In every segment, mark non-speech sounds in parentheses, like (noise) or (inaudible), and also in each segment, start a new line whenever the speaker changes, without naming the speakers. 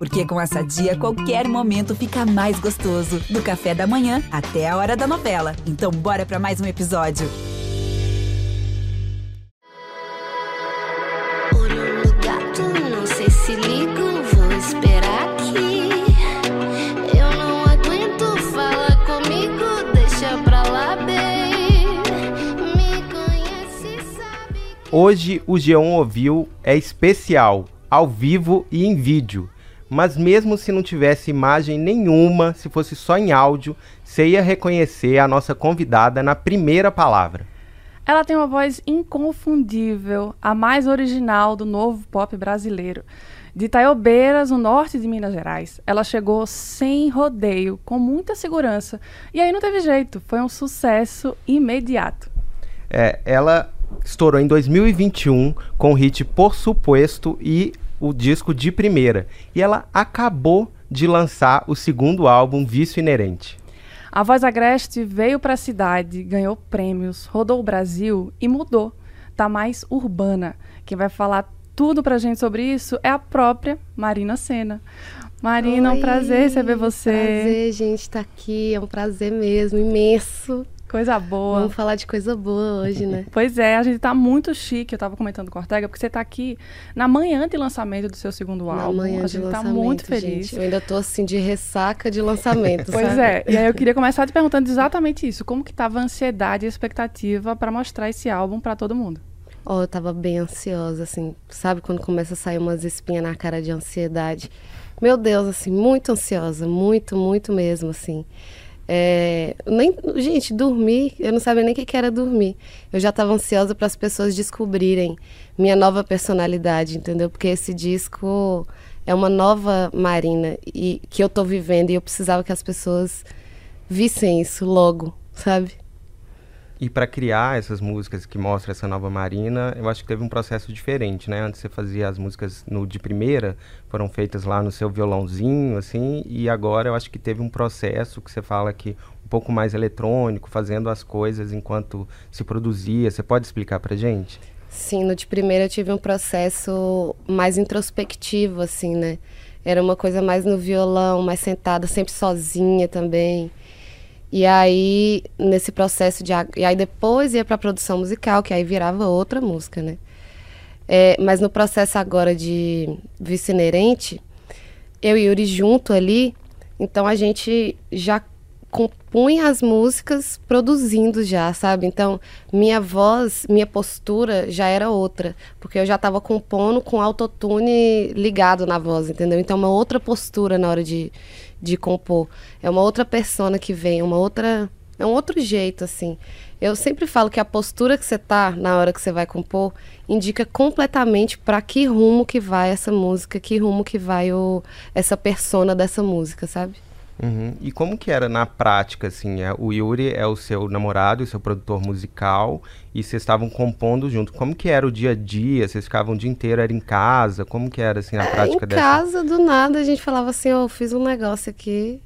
Porque com essa dia, qualquer momento fica mais gostoso. Do café da manhã até a hora da novela. Então, bora para mais um episódio.
Olho no gato, não sei se ligo, vou esperar aqui. Eu não aguento, fala comigo, deixa pra lá, bem. Me conhece, sabe.
Hoje o G1 ouviu é especial, ao vivo e em vídeo. Mas mesmo se não tivesse imagem nenhuma, se fosse só em áudio, você ia reconhecer a nossa convidada na primeira palavra.
Ela tem uma voz inconfundível, a mais original do novo pop brasileiro. De Itaiobeiras, no norte de Minas Gerais, ela chegou sem rodeio, com muita segurança. E aí não teve jeito, foi um sucesso imediato.
É, ela estourou em 2021 com o hit Por Suposto e o disco de primeira. E ela acabou de lançar o segundo álbum, Vício Inerente.
A voz agreste veio para a cidade, ganhou prêmios, rodou o Brasil e mudou. Tá mais urbana. Quem vai falar tudo pra gente sobre isso é a própria Marina Senna. Marina, é um
Oi,
prazer receber você.
Prazer, gente, estar aqui. É um prazer mesmo, imenso.
Coisa boa.
Vamos falar de coisa boa hoje, né? (laughs)
Pois é, a gente tá muito chique. Eu tava comentando com a Ortega, porque você tá aqui na manhã de lançamento do seu segundo
Na
álbum.
manhã
a
de
gente tá
lançamento,
muito feliz.
gente. Eu ainda tô assim de ressaca de lançamento, (laughs)
Pois
sabe?
é, e aí eu queria começar te perguntando exatamente isso. Como que tava a ansiedade e a expectativa pra mostrar esse álbum pra todo mundo?
Ó, eu tava bem ansiosa, assim. Sabe quando começa a sair umas espinhas na cara de ansiedade? Meu Deus, assim, muito ansiosa. Muito, muito mesmo, assim. É, nem, gente, dormir, eu não sabia nem o que, que era dormir. Eu já estava ansiosa para as pessoas descobrirem minha nova personalidade, entendeu? Porque esse disco é uma nova Marina e que eu tô vivendo e eu precisava que as pessoas vissem isso logo, sabe?
E para criar essas músicas que mostram essa nova Marina, eu acho que teve um processo diferente, né? Antes você fazia as músicas no de primeira, foram feitas lá no seu violãozinho, assim, e agora eu acho que teve um processo que você fala que um pouco mais eletrônico, fazendo as coisas enquanto se produzia. Você pode explicar pra gente?
Sim, no de primeira eu tive um processo mais introspectivo, assim, né? Era uma coisa mais no violão, mais sentada, sempre sozinha também. E aí, nesse processo de. E aí depois ia pra produção musical, que aí virava outra música, né? É, mas no processo agora de Vice Inerente, eu e Yuri junto ali, então a gente já compunha as músicas produzindo já, sabe? Então, minha voz, minha postura já era outra, porque eu já estava compondo com autotune ligado na voz, entendeu? Então, uma outra postura na hora de, de compor. É uma outra persona que vem, uma outra. É um outro jeito, assim. Eu sempre falo que a postura que você tá na hora que você vai compor indica completamente para que rumo que vai essa música, que rumo que vai o, essa persona dessa música, sabe?
Uhum. E como que era na prática, assim? É, o Yuri é o seu namorado, o seu produtor musical, e vocês estavam compondo junto. Como que era o dia a dia? Vocês ficavam o dia inteiro, era em casa? Como que era, assim, na
É,
prática
em
dessa?
casa, do nada, a gente falava assim, eu fiz um negócio aqui,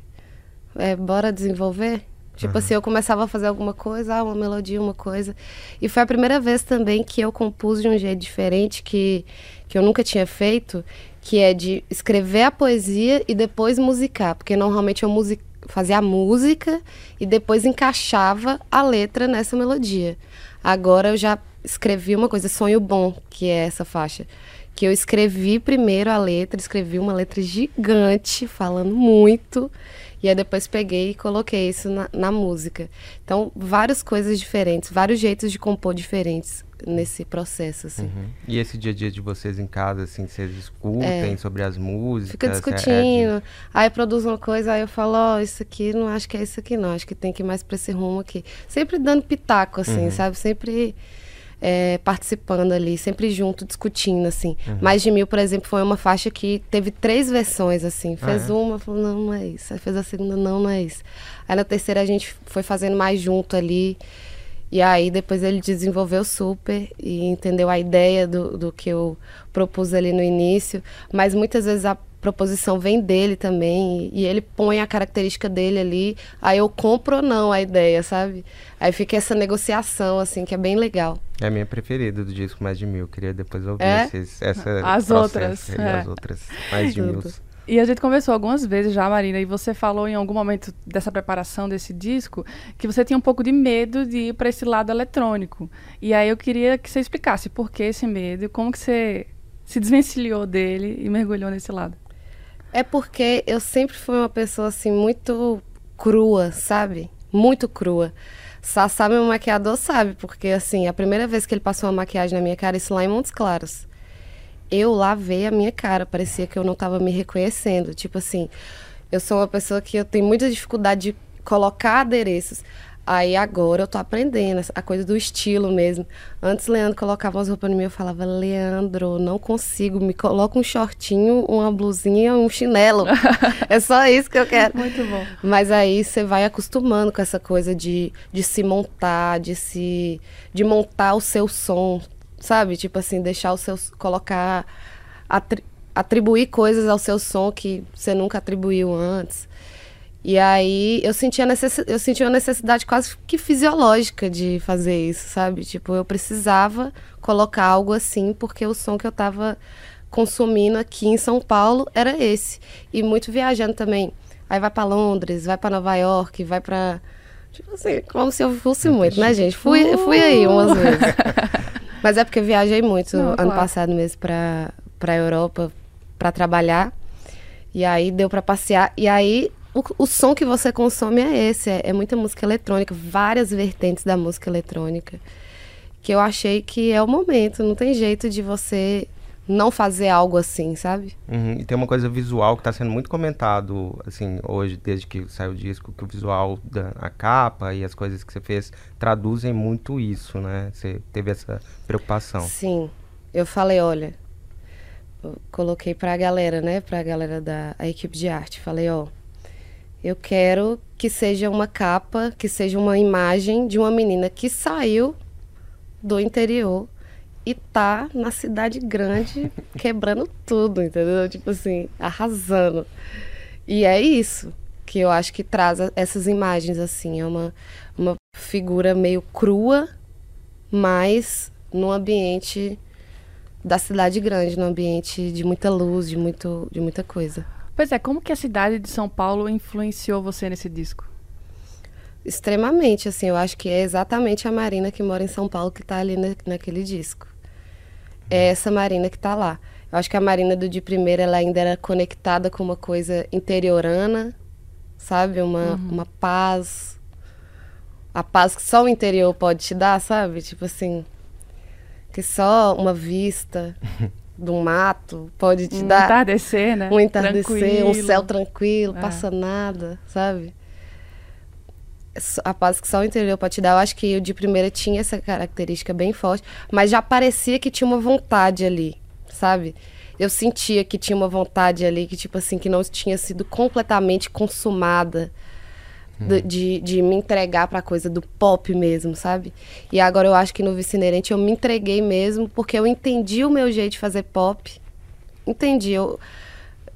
é, bora desenvolver? Tipo assim, eu começava a fazer alguma coisa, ah, uma melodia, uma coisa. E foi a primeira vez também que eu compus de um jeito diferente, que, que eu nunca tinha feito, que é de escrever a poesia e depois musicar. Porque normalmente eu musi fazia a música e depois encaixava a letra nessa melodia. Agora eu já escrevi uma coisa, Sonho Bom, que é essa faixa. Que eu escrevi primeiro a letra, escrevi uma letra gigante, falando muito. E aí depois peguei e coloquei isso na, na música. Então, várias coisas diferentes, vários jeitos de compor diferentes nesse processo, assim.
Uhum. E esse dia a dia de vocês em casa, assim, vocês discutem sobre as músicas?
Fica
é- é de-
discutindo, aí produz uma coisa, aí eu falo, ó, isso aqui não acho que é isso aqui não, acho que tem que ir mais pra esse rumo aqui. Sempre dando pitaco, assim, sabe? Sempre é, participando ali, sempre junto, discutindo, assim. Mais de Mil, por exemplo, foi uma faixa que teve três versões, assim. Fez
é?
uma, falou, não, não é isso. Aí fez a segunda, não, não é isso. Aí na terceira a gente foi fazendo mais junto ali. E aí depois ele desenvolveu super e entendeu a ideia do, do que eu propus ali no início. Mas muitas vezes a proposição vem dele também e, ele põe a característica dele ali. Aí eu compro ou não a ideia, sabe? Aí fica essa negociação, assim, que é bem legal.
É a minha preferida do disco Mais de Mil. Queria depois ouvir
É?
esses, essa
As outras, é.
As outras. Mais de Mil.
E a gente conversou algumas vezes já, Marina, e você falou em algum momento dessa preparação desse disco que você tinha um pouco de medo de ir para esse lado eletrônico. E aí eu queria que você explicasse por que esse medo e como que você se desvencilhou dele e mergulhou nesse lado.
É porque eu sempre fui uma pessoa assim muito crua, sabe? Muito crua. Sassá, meu maquiador, sabe, porque assim, a primeira vez que ele passou uma maquiagem na minha cara, isso lá em Montes Claros eu lavei a minha cara, parecia que eu não estava me reconhecendo. Tipo assim, eu sou uma pessoa que eu tenho muita dificuldade de colocar adereços. Aí agora eu tô aprendendo a coisa do estilo mesmo. Antes Leandro colocava umas roupas em mim, eu falava, Leandro, não consigo, me coloca um shortinho, uma blusinha, um chinelo. (laughs) é só isso que eu quero.
Muito bom.
Mas aí você vai acostumando com essa coisa de, de se montar, de se de montar o seu som, sabe? Tipo assim, deixar o seu. colocar. Atri, atribuir coisas ao seu som que você nunca atribuiu antes. E aí eu senti, a necess, eu senti uma necessidade quase que fisiológica de fazer isso, sabe? Tipo, eu precisava colocar algo assim, porque o som que eu tava consumindo aqui em São Paulo era esse. E muito viajando também. Aí vai para Londres, vai para Nova York, vai para Tipo assim, como se eu fosse muito, né, gente? Fui, fui aí umas (laughs) vezes. Mas é porque eu viajei muito Não, ano claro. passado mesmo para para Europa para trabalhar. E aí deu para passear. E aí o, o, som que você consome é esse, é, é, muita música eletrônica, várias vertentes da música eletrônica. Que eu achei que é o momento, não tem jeito de você não fazer algo assim, sabe?
Uhum. E tem uma coisa visual que está sendo muito comentado, assim, hoje, desde que saiu o disco, que o visual da a capa e as coisas que você fez traduzem muito isso, né? Você teve essa preocupação.
Sim. Eu falei, olha, eu coloquei para a galera, né, para a galera da a equipe de arte, falei, ó, eu quero que seja uma capa, que seja uma imagem de uma menina que saiu do interior e tá na cidade grande (laughs) quebrando tudo, entendeu? Tipo assim, arrasando. E é isso que eu acho que traz essas imagens, assim. É uma, uma figura meio crua, mas num ambiente da cidade grande, num ambiente de muita luz, de, muito, de muita coisa.
Pois é, como que a cidade de São Paulo influenciou você nesse disco?
Extremamente, assim, eu acho que é exatamente a Marina que mora em São Paulo que está ali na, naquele disco é essa Marina que está lá. Eu acho que a Marina do de primeira ela ainda era conectada com uma coisa interiorana, sabe? Uma, uhum. uma paz. A paz que só o interior pode te dar, sabe? Tipo assim. Que só uma vista (laughs) do mato pode te
um
dar.
Um entardecer, né?
Um entardecer, tranquilo. um céu tranquilo, é. passa nada, sabe? A paz que só o interior pode te dar. Eu acho que o de primeira tinha essa característica bem forte, mas já parecia que tinha uma vontade ali, sabe? Eu sentia que tinha uma vontade ali, que tipo assim, que não tinha sido completamente consumada. Hum. De, de me entregar pra coisa do pop mesmo, sabe? E agora eu acho que no Vice-Inerente eu me entreguei mesmo, porque eu entendi o meu jeito de fazer pop. Entendi eu,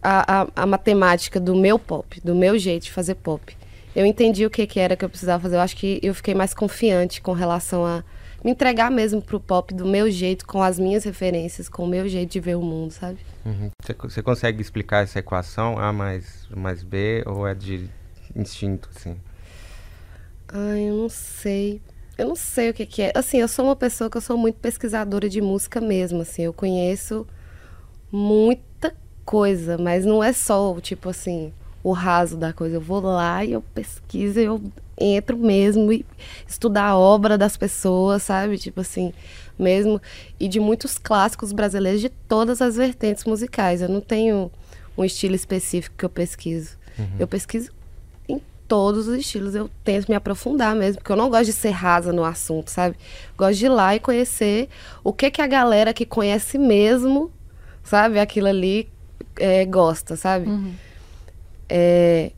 a, a, a matemática do meu pop, do meu jeito de fazer pop eu entendi o que, que era que eu precisava fazer. Eu acho que eu fiquei mais confiante com relação a me entregar mesmo pro pop do meu jeito, com as minhas referências, com o meu jeito de ver o mundo, sabe?
Uhum. Você, consegue explicar essa equação A mais, mais B ou é de instinto, assim?
Ai, eu não sei. Eu não sei o que, que é. Assim, eu sou uma pessoa que eu sou muito pesquisadora de música mesmo, assim. Eu conheço muita coisa, mas não é só, tipo assim, o raso da coisa. Eu vou lá e eu pesquiso, eu entro mesmo e estudar a obra das pessoas, sabe? Tipo assim, mesmo. E de muitos clássicos brasileiros de todas as vertentes musicais. Eu não tenho um estilo específico que eu pesquiso. Uhum. Eu pesquiso em todos os estilos. Eu tento me aprofundar mesmo, porque eu não gosto de ser rasa no assunto, sabe? Gosto de ir lá e conhecer o que que a galera que conhece mesmo, sabe? Aquilo ali é, gosta, sabe? Uhum. É,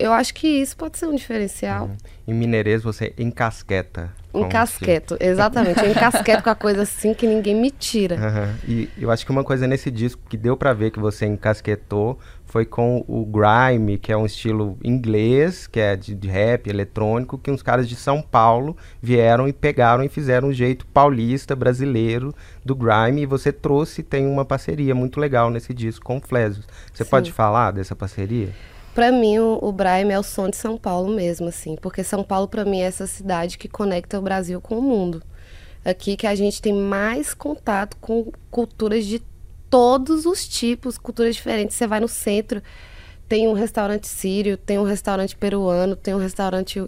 eu acho que isso pode ser um diferencial. Uhum.
Em mineirês você encasqueta.
Encasqueto, exatamente. Eu (laughs) encasqueto com a coisa assim que ninguém me tira.
Aham. E eu acho que uma coisa nesse disco que deu pra ver que você encasquetou foi com o grime, que é um estilo inglês, que é de, de rap eletrônico, que uns caras de São Paulo vieram e pegaram e fizeram um jeito paulista, brasileiro do grime, e você trouxe, tem uma parceria muito legal nesse disco com o Flesos. Você
Sim.
pode falar dessa parceria?
Pra mim, o, o Brime é o som de São Paulo mesmo, assim. Porque São Paulo, pra mim, é essa cidade que conecta o Brasil com o mundo. Aqui que a gente tem mais contato com culturas de todos os tipos, culturas diferentes. Você vai no centro, tem um restaurante sírio, tem um restaurante peruano, tem um restaurante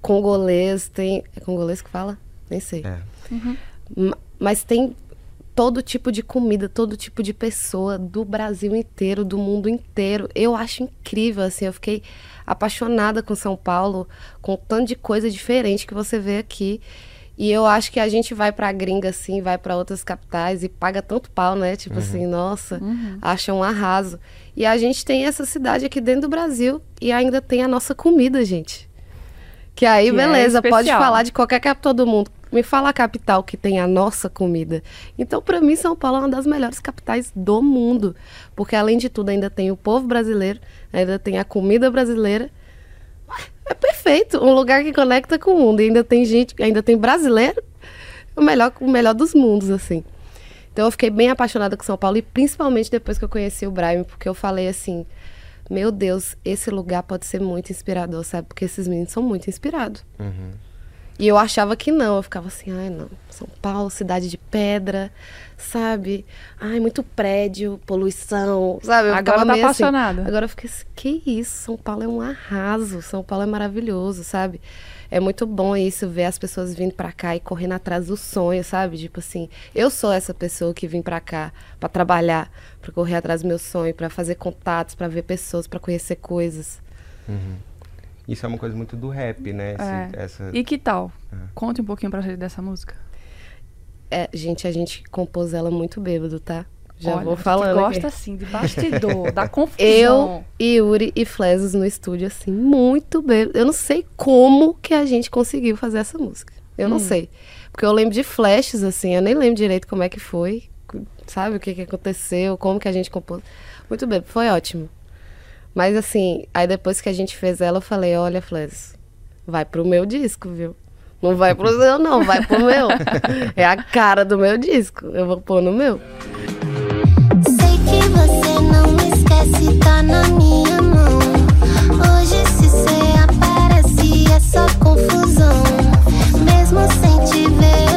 congolês, tem... É congolês que fala? Nem sei.
É.
Ma- Mas tem todo tipo de comida, todo tipo de pessoa do Brasil inteiro, do mundo inteiro. Eu acho incrível, assim, eu fiquei apaixonada com São Paulo, com o tanto de coisa diferente que você vê aqui. E eu acho que a gente vai pra gringa, assim, vai pra outras capitais e paga tanto pau, né? Tipo assim, nossa, acha um arraso. E a gente tem essa cidade aqui dentro do Brasil e ainda tem a nossa comida, gente. Que aí,
Que é
beleza, pode
especial.
falar de qualquer capital do mundo. Me fala a capital que tem a nossa comida. Então, pra mim, São Paulo é uma das melhores capitais do mundo. Porque, além de tudo, ainda tem o povo brasileiro, ainda tem a comida brasileira. É perfeito. Um lugar que conecta com o mundo. E ainda tem gente, ainda tem brasileiro. O melhor, o melhor dos mundos, assim. Então, eu fiquei bem apaixonada com São Paulo. E principalmente depois que eu conheci o Brime, porque eu falei assim: Meu Deus, esse lugar pode ser muito inspirador, sabe? Porque esses meninos são muito inspirados. E eu achava que não, eu ficava assim, ai não, São Paulo, cidade de pedra, sabe? Ai, muito prédio, poluição, sabe? Eu
Agora tá
assim.
apaixonada.
Agora eu fiquei assim, que isso? São Paulo é um arraso, São Paulo é maravilhoso, sabe? É muito bom isso, ver as pessoas vindo pra cá e correndo atrás do sonho, sabe? Tipo assim, eu sou essa pessoa que vim pra cá pra trabalhar, pra correr atrás do meu sonho, pra fazer contatos, pra ver pessoas, pra conhecer coisas.
Isso é uma coisa muito do rap, né? Esse-
É.
essa...
E que tal? Conte um pouquinho pra gente dessa música.
É, gente, a gente compôs ela muito bêbado, tá? Já
Olha,
vou
a gente
falando. aqui.
gosta assim, de bastidor, da (laughs) confusão.
Eu, Yuri e Flesos no estúdio, assim, muito bêbado. Eu não sei como que a gente conseguiu fazer essa música. Eu
Hum.
não sei. Porque eu lembro de flashes, assim, eu nem lembro direito como é que foi. Sabe o que, que aconteceu, como que a gente compôs. Muito bêbado, foi ótimo. Mas assim, aí depois que a gente fez ela, eu falei, olha, Flesos, vai pro meu disco, viu? Não vai pro (laughs) seu, não, vai pro meu. É a cara do meu disco. Eu vou pôr no meu.
Sei que você não me esquece, tá na minha mão. Hoje, se cê aparece, é só confusão. Mesmo sem te ver,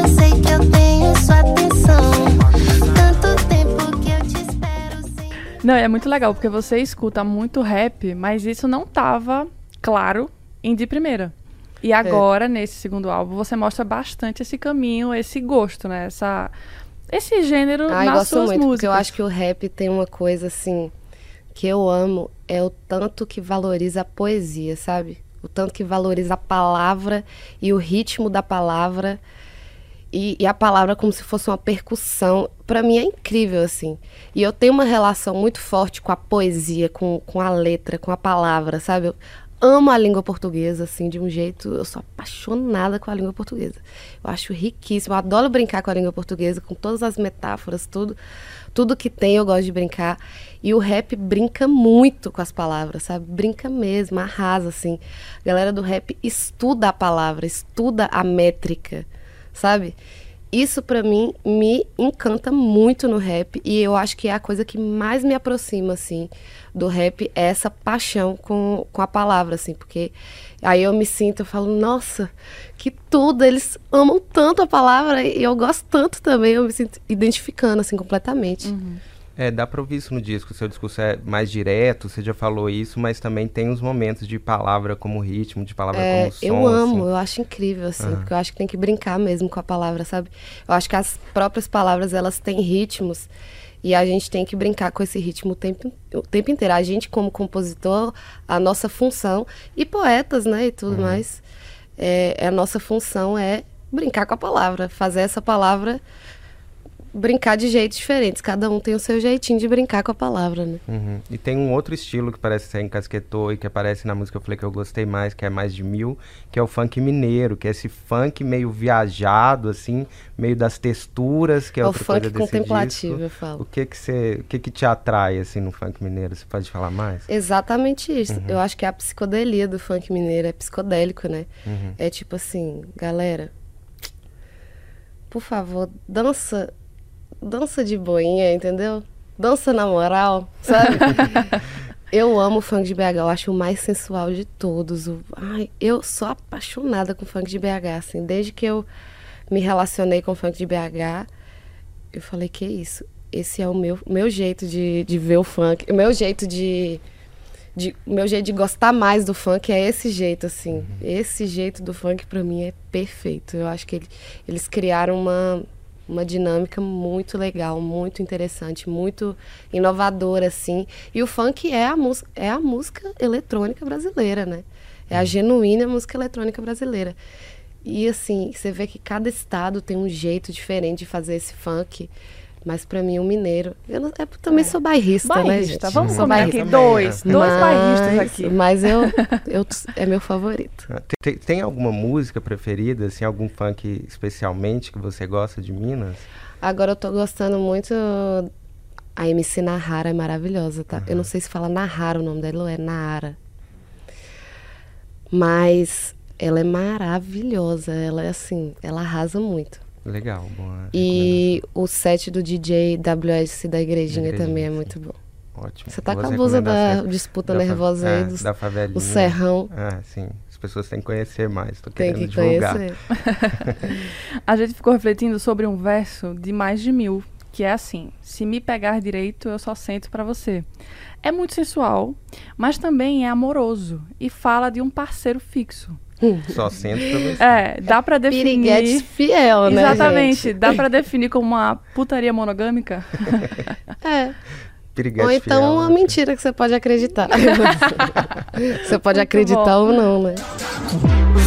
Não, é muito legal, porque você escuta muito rap, mas isso não tava claro em De Primeira. E agora, nesse segundo álbum, você mostra bastante esse caminho, esse gosto, né? Essa, esse gênero
Ai,
nas
gosto
suas
muito,
músicas.
porque eu acho que o rap tem uma coisa assim que eu amo, é o tanto que valoriza a poesia, sabe? O tanto que valoriza a palavra e o ritmo da palavra. E, e a palavra como se fosse uma percussão. Pra mim é incrível, assim. E eu tenho uma relação muito forte com a poesia, com, com a letra, com a palavra, sabe? Eu amo a língua portuguesa, assim, de um jeito. Eu sou apaixonada com a língua portuguesa. Eu acho riquíssimo. Eu adoro brincar com a língua portuguesa, com todas as metáforas, tudo. Tudo que tem eu gosto de brincar. E o rap brinca muito com as palavras, sabe? Brinca mesmo, arrasa, assim. A galera do rap estuda a palavra, estuda a métrica, sabe? Isso pra mim me encanta muito no rap e eu acho que é a coisa que mais me aproxima assim do rap é essa paixão com, com a palavra assim, porque aí eu me sinto, eu falo, nossa, que tudo, eles amam tanto a palavra e eu gosto tanto também, eu me sinto identificando assim completamente.
É, dá pra ouvir isso no disco. Seu discurso é mais direto, você já falou isso, mas também tem uns momentos de palavra como ritmo, de palavra
É,
como som.
eu amo,
assim.
eu acho incrível, assim, porque eu acho que tem que brincar mesmo com a palavra, sabe? Eu acho que as próprias palavras, elas têm ritmos e a gente tem que brincar com esse ritmo o tempo, o tempo inteiro. A gente, como compositor, a nossa função, e poetas, né, e tudo mais, é, a nossa função é brincar com a palavra, fazer essa palavra brincar de jeitos diferentes. Cada um tem o seu jeitinho de brincar com a palavra, né?
Uhum. E tem um outro estilo que parece ser encasquetou e que aparece na música que eu falei que eu gostei mais, que é mais de mil, que é o funk mineiro, que é esse funk meio viajado, assim, meio das texturas, que é,
É o funk contemplativo,
disco.
eu falo.
O que que você, o que que te atrai assim no funk mineiro? Você pode falar mais?
Exatamente isso. Eu acho que é a psicodelia do funk mineiro é psicodélico, né?
Uhum.
É tipo assim, galera, por favor, dança, dança de boinha, entendeu? Dança na moral, sabe? (laughs) eu amo o funk de BH, eu acho o mais sensual de todos. O- Ai, eu sou apaixonada com funk de BH, assim, desde que eu me relacionei com o funk de BH, eu falei que isso, esse é o meu, meu jeito de, de ver o funk, o meu jeito de de- o meu jeito de gostar mais do funk é esse jeito, assim. Esse jeito do funk pra mim é perfeito. Eu acho que ele- eles criaram uma, uma dinâmica muito legal, muito interessante, muito inovadora, assim. E o funk é a, é a música eletrônica brasileira, né? É a genuína música eletrônica brasileira. E assim, você vê que cada estado tem um jeito diferente de fazer esse funk. Mas pra mim, o mineiro. Eu não- eu também sou bairrista, né,
Bairrista,
gente?
vamos
Sou bairrista.
aqui dois, dois
Mas-
bairristas aqui.
Mas eu, eu é meu favorito.
Ah, Tem, tem- alguma música preferida, assim, algum funk especialmente que você gosta de Minas?
Agora eu tô gostando muito. A MC Nahara é maravilhosa, tá? Eu não sei se fala Nahara o nome dela ou é Nahara. Mas ela é maravilhosa. Ela é assim, ela arrasa muito.
Legal, boa
E o set do DJ WS da igrejinha
Igrejinha,
também é muito bom.
Ótimo.
Você tá com a blusa da disputa
Da fa-
nervosa aí
é,
dos,
da favelinha.
o serrão.
Ah, sim. As pessoas têm que conhecer mais. Tô
Tem
querendo
que
divulgar.
conhecer. (laughs)
A gente ficou refletindo sobre um verso de mais de mil, que é assim: Se me pegar direito, eu só sento pra você. É muito sensual, mas também é amoroso e fala de um parceiro fixo.
Só sento pra você.
É, dá pra
Piriguete
definir.
fiel, né?
Exatamente,
gente?
dá pra definir como uma putaria monogâmica?
É. (laughs)
Piriguete
Ou então
fiel,
uma
né?
mentira que você pode acreditar. (laughs) você pode
Muito
acreditar
bom.
ou não, né?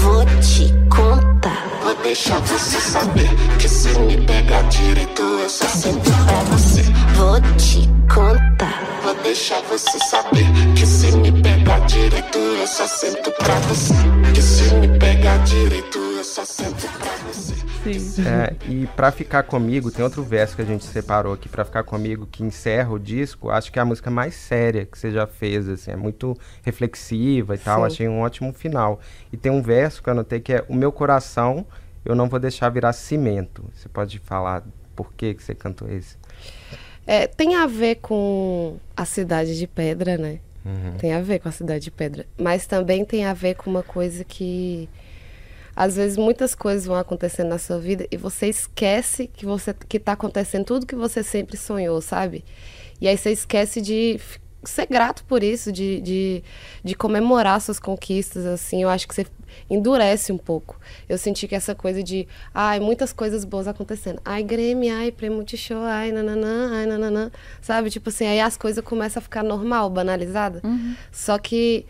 Vou te contar, vou deixar você saber que se me pegar direito eu só sento pra você. Vou te contar, vou deixar você saber que se me pegar direito eu só sento pra você. Que se me pegar direito eu só sento pra você.
Sim.
É, e pra ficar comigo, tem outro verso que a gente separou aqui pra ficar comigo que encerra o disco. Acho que é a música mais séria que você já fez, assim, é muito reflexiva e tal.
Sim.
Achei um ótimo final. E tem um verso que eu anotei que é o meu coração eu não vou deixar virar cimento. Você pode falar por que que você cantou esse?
É, tem a ver com a cidade de pedra, né?
Uhum.
Tem a ver com a cidade de pedra. Mas também tem a ver com uma coisa que. Às vezes muitas coisas vão acontecendo na sua vida e você esquece que você que tá acontecendo tudo que você sempre sonhou, sabe? E aí você esquece de ser grato por isso, de, de, de comemorar suas conquistas, assim. Eu acho que você endurece um pouco. Eu senti que essa coisa de, ai, muitas coisas boas acontecendo. Ai, Grêmio, ai, Prêmio Show, ai, nananã, ai, nananã. Sabe? Tipo assim, aí as coisas começam a ficar normal, banalizada. Só que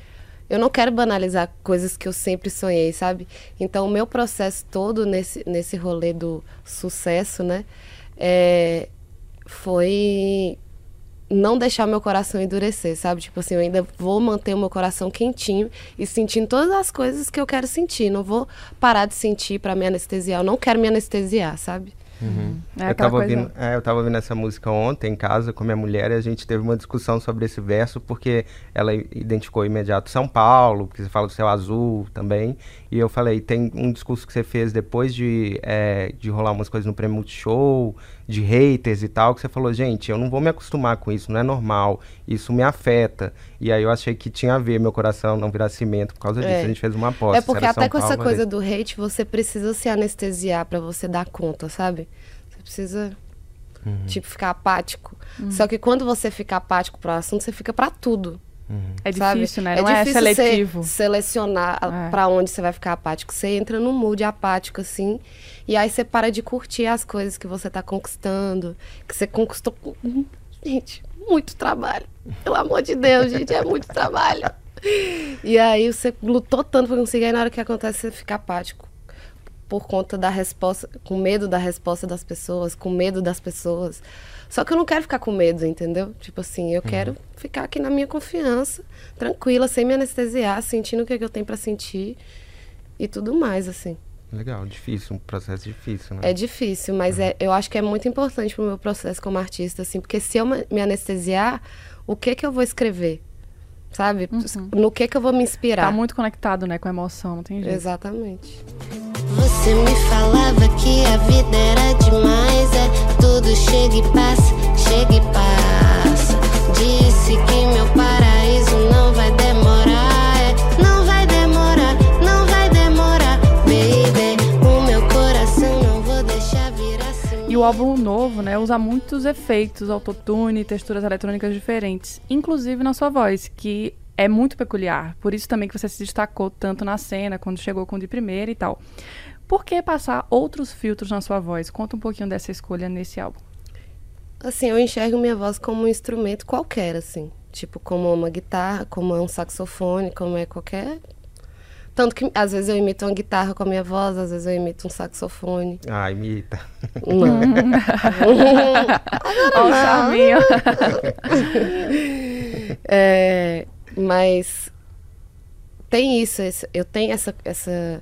eu não quero banalizar coisas que eu sempre sonhei, sabe? Então, o meu processo todo nesse, nesse rolê do sucesso, né? é, foi não deixar meu coração endurecer, sabe? Tipo assim, eu ainda vou manter o meu coração quentinho e sentindo todas as coisas que eu quero sentir. Não vou parar de sentir pra me anestesiar. Eu não quero me anestesiar, sabe?
É
eu, tava
coisa.
ouvindo, é, eu tava ouvindo essa música ontem em casa com minha mulher e a gente teve uma discussão sobre esse verso porque ela identificou imediato São Paulo, porque você fala do céu azul também. E eu falei, tem um discurso que você fez depois de, é, de rolar umas coisas no Prêmio Multishow, de haters e tal, que você falou, gente, eu não vou me acostumar com isso, não é normal, isso me afeta. E aí eu achei que tinha a ver meu coração não virar cimento por causa disso.
É.
A gente fez uma aposta.
é porque até
São
com essa
Paulo, era
coisa do hate, você precisa se anestesiar pra você dar conta, sabe? Você precisa,
Uhum.
tipo, ficar apático. Só que quando você fica apático pro assunto, você fica pra tudo.
É
sabe?
difícil, né? Não é,
difícil
seletivo.
Você selecionar
É.
pra onde você vai ficar apático. Você entra num mood apático, assim, e aí você para de curtir as coisas que você tá conquistando, que você conquistou com. Gente, muito trabalho. Pelo amor de Deus, gente, é muito trabalho. E aí você lutou tanto pra conseguir, aí na hora que acontece, você fica apático. Por conta da resposta, com medo da resposta das pessoas, com medo das pessoas. Só que eu não quero ficar com medo, entendeu? Tipo assim, eu quero ficar aqui na minha confiança, tranquila, sem me anestesiar, sentindo o que, é que eu tenho pra sentir e tudo mais, assim.
Legal, difícil, um processo difícil, né?
É difícil, mas é, eu acho que é muito importante pro meu processo como artista, assim, porque se eu me anestesiar, o que que eu vou escrever? Sabe? No que que eu vou me inspirar?
Tá muito conectado, né, com a emoção, não tem jeito.
Exatamente.
Você me falava que a vida era demais, é tudo chega e passa, chega e passa. Disse que meu paraíso não vai demorar, é, não vai demorar, não vai demorar, baby. O meu coração não vou deixar virar assim.
E o álbum novo, né, usa muitos efeitos, autotune, texturas eletrônicas diferentes, inclusive na sua voz, que é muito peculiar. Por isso também que você se destacou tanto na cena, quando chegou com o de primeira e tal. Por que passar outros filtros na sua voz? Conta um pouquinho dessa escolha nesse álbum.
Assim, eu enxergo minha voz como um instrumento qualquer, assim. Tipo, como uma guitarra, como é um saxofone, como é qualquer. Tanto que às vezes eu imito uma guitarra com a minha voz, às vezes eu imito um saxofone.
Ah, imita.
Não. (laughs)
Ó, o charminho. (laughs)
É, mas tem isso, esse- eu tenho essa, essa,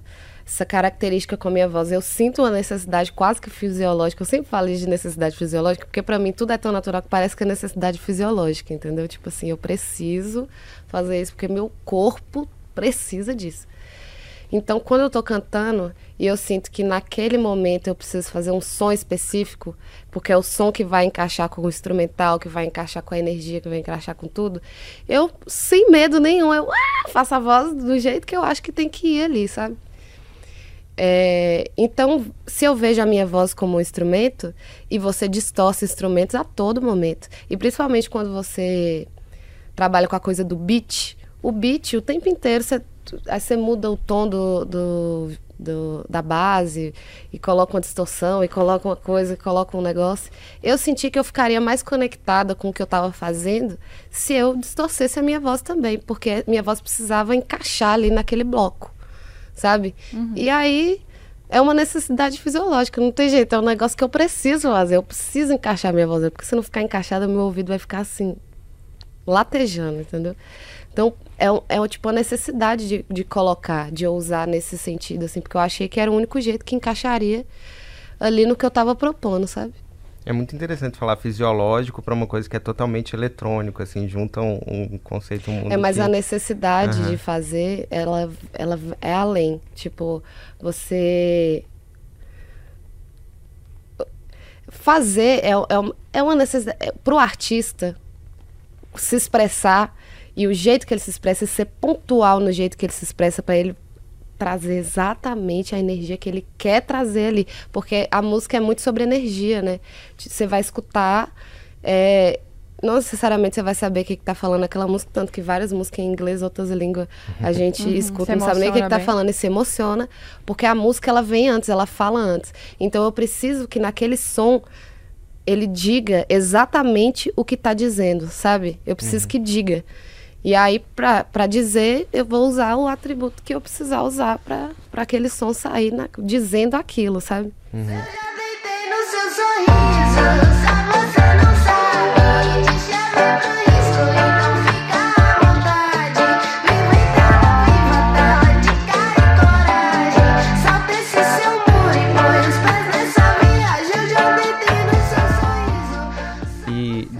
essa característica com a minha voz. Eu sinto uma necessidade quase que fisiológica. Eu sempre falo de necessidade fisiológica, porque pra mim tudo é tão natural que parece que é necessidade fisiológica, entendeu? Tipo assim, eu preciso fazer isso porque meu corpo precisa disso. Então, quando eu tô cantando e eu sinto que naquele momento eu preciso fazer um som específico, porque é o som que vai encaixar com o instrumental, que vai encaixar com a energia, que vai encaixar com tudo, eu, sem medo nenhum, eu ah, faço a voz do jeito que eu acho que tem que ir ali, sabe? É, então, se eu vejo a minha voz como um instrumento, e você distorce instrumentos a todo momento, e principalmente quando você trabalha com a coisa do beat, o beat, o tempo inteiro, você, aí você muda o tom do, do, do- da base, e coloca uma distorção, e coloca uma coisa, e coloca um negócio. Eu senti que eu ficaria mais conectada com o que eu estava fazendo se eu distorcesse a minha voz também, porque minha voz precisava encaixar ali naquele bloco sabe? E aí é uma necessidade fisiológica, não tem jeito, é um negócio que eu preciso fazer, eu preciso encaixar minha voz, porque se não ficar encaixada, meu ouvido vai ficar assim, latejando, entendeu? Então, é, é tipo uma necessidade de, de colocar, de ousar nesse sentido, assim, porque eu achei que era o único jeito que encaixaria ali no que eu tava propondo, sabe?
É muito interessante falar fisiológico para uma coisa que é totalmente eletrônico, assim, junta um, um conceito um
É, mas
que...
a necessidade
Aham.
de fazer, ela, ela é além. Tipo, você. Fazer é, é, é uma necessidade. É, pro artista se expressar e o jeito que ele se expressa, e ser pontual no jeito que ele se expressa para ele trazer exatamente a energia que ele quer trazer ali. Porque a música é muito sobre energia, né? Você vai escutar. é, não necessariamente você vai saber o que, que tá falando aquela música, tanto que várias músicas em inglês, outras línguas, a gente escuta,
se
não sabe nem o que, tá
emociona bem.
falando e se emociona, porque a música ela vem antes, ela fala antes. Então eu preciso que naquele som ele diga exatamente o que tá dizendo, sabe? Eu preciso que diga. E aí, pra, pra dizer, eu vou usar o atributo que eu precisar usar pra, pra aquele som sair na- dizendo aquilo, sabe?
Já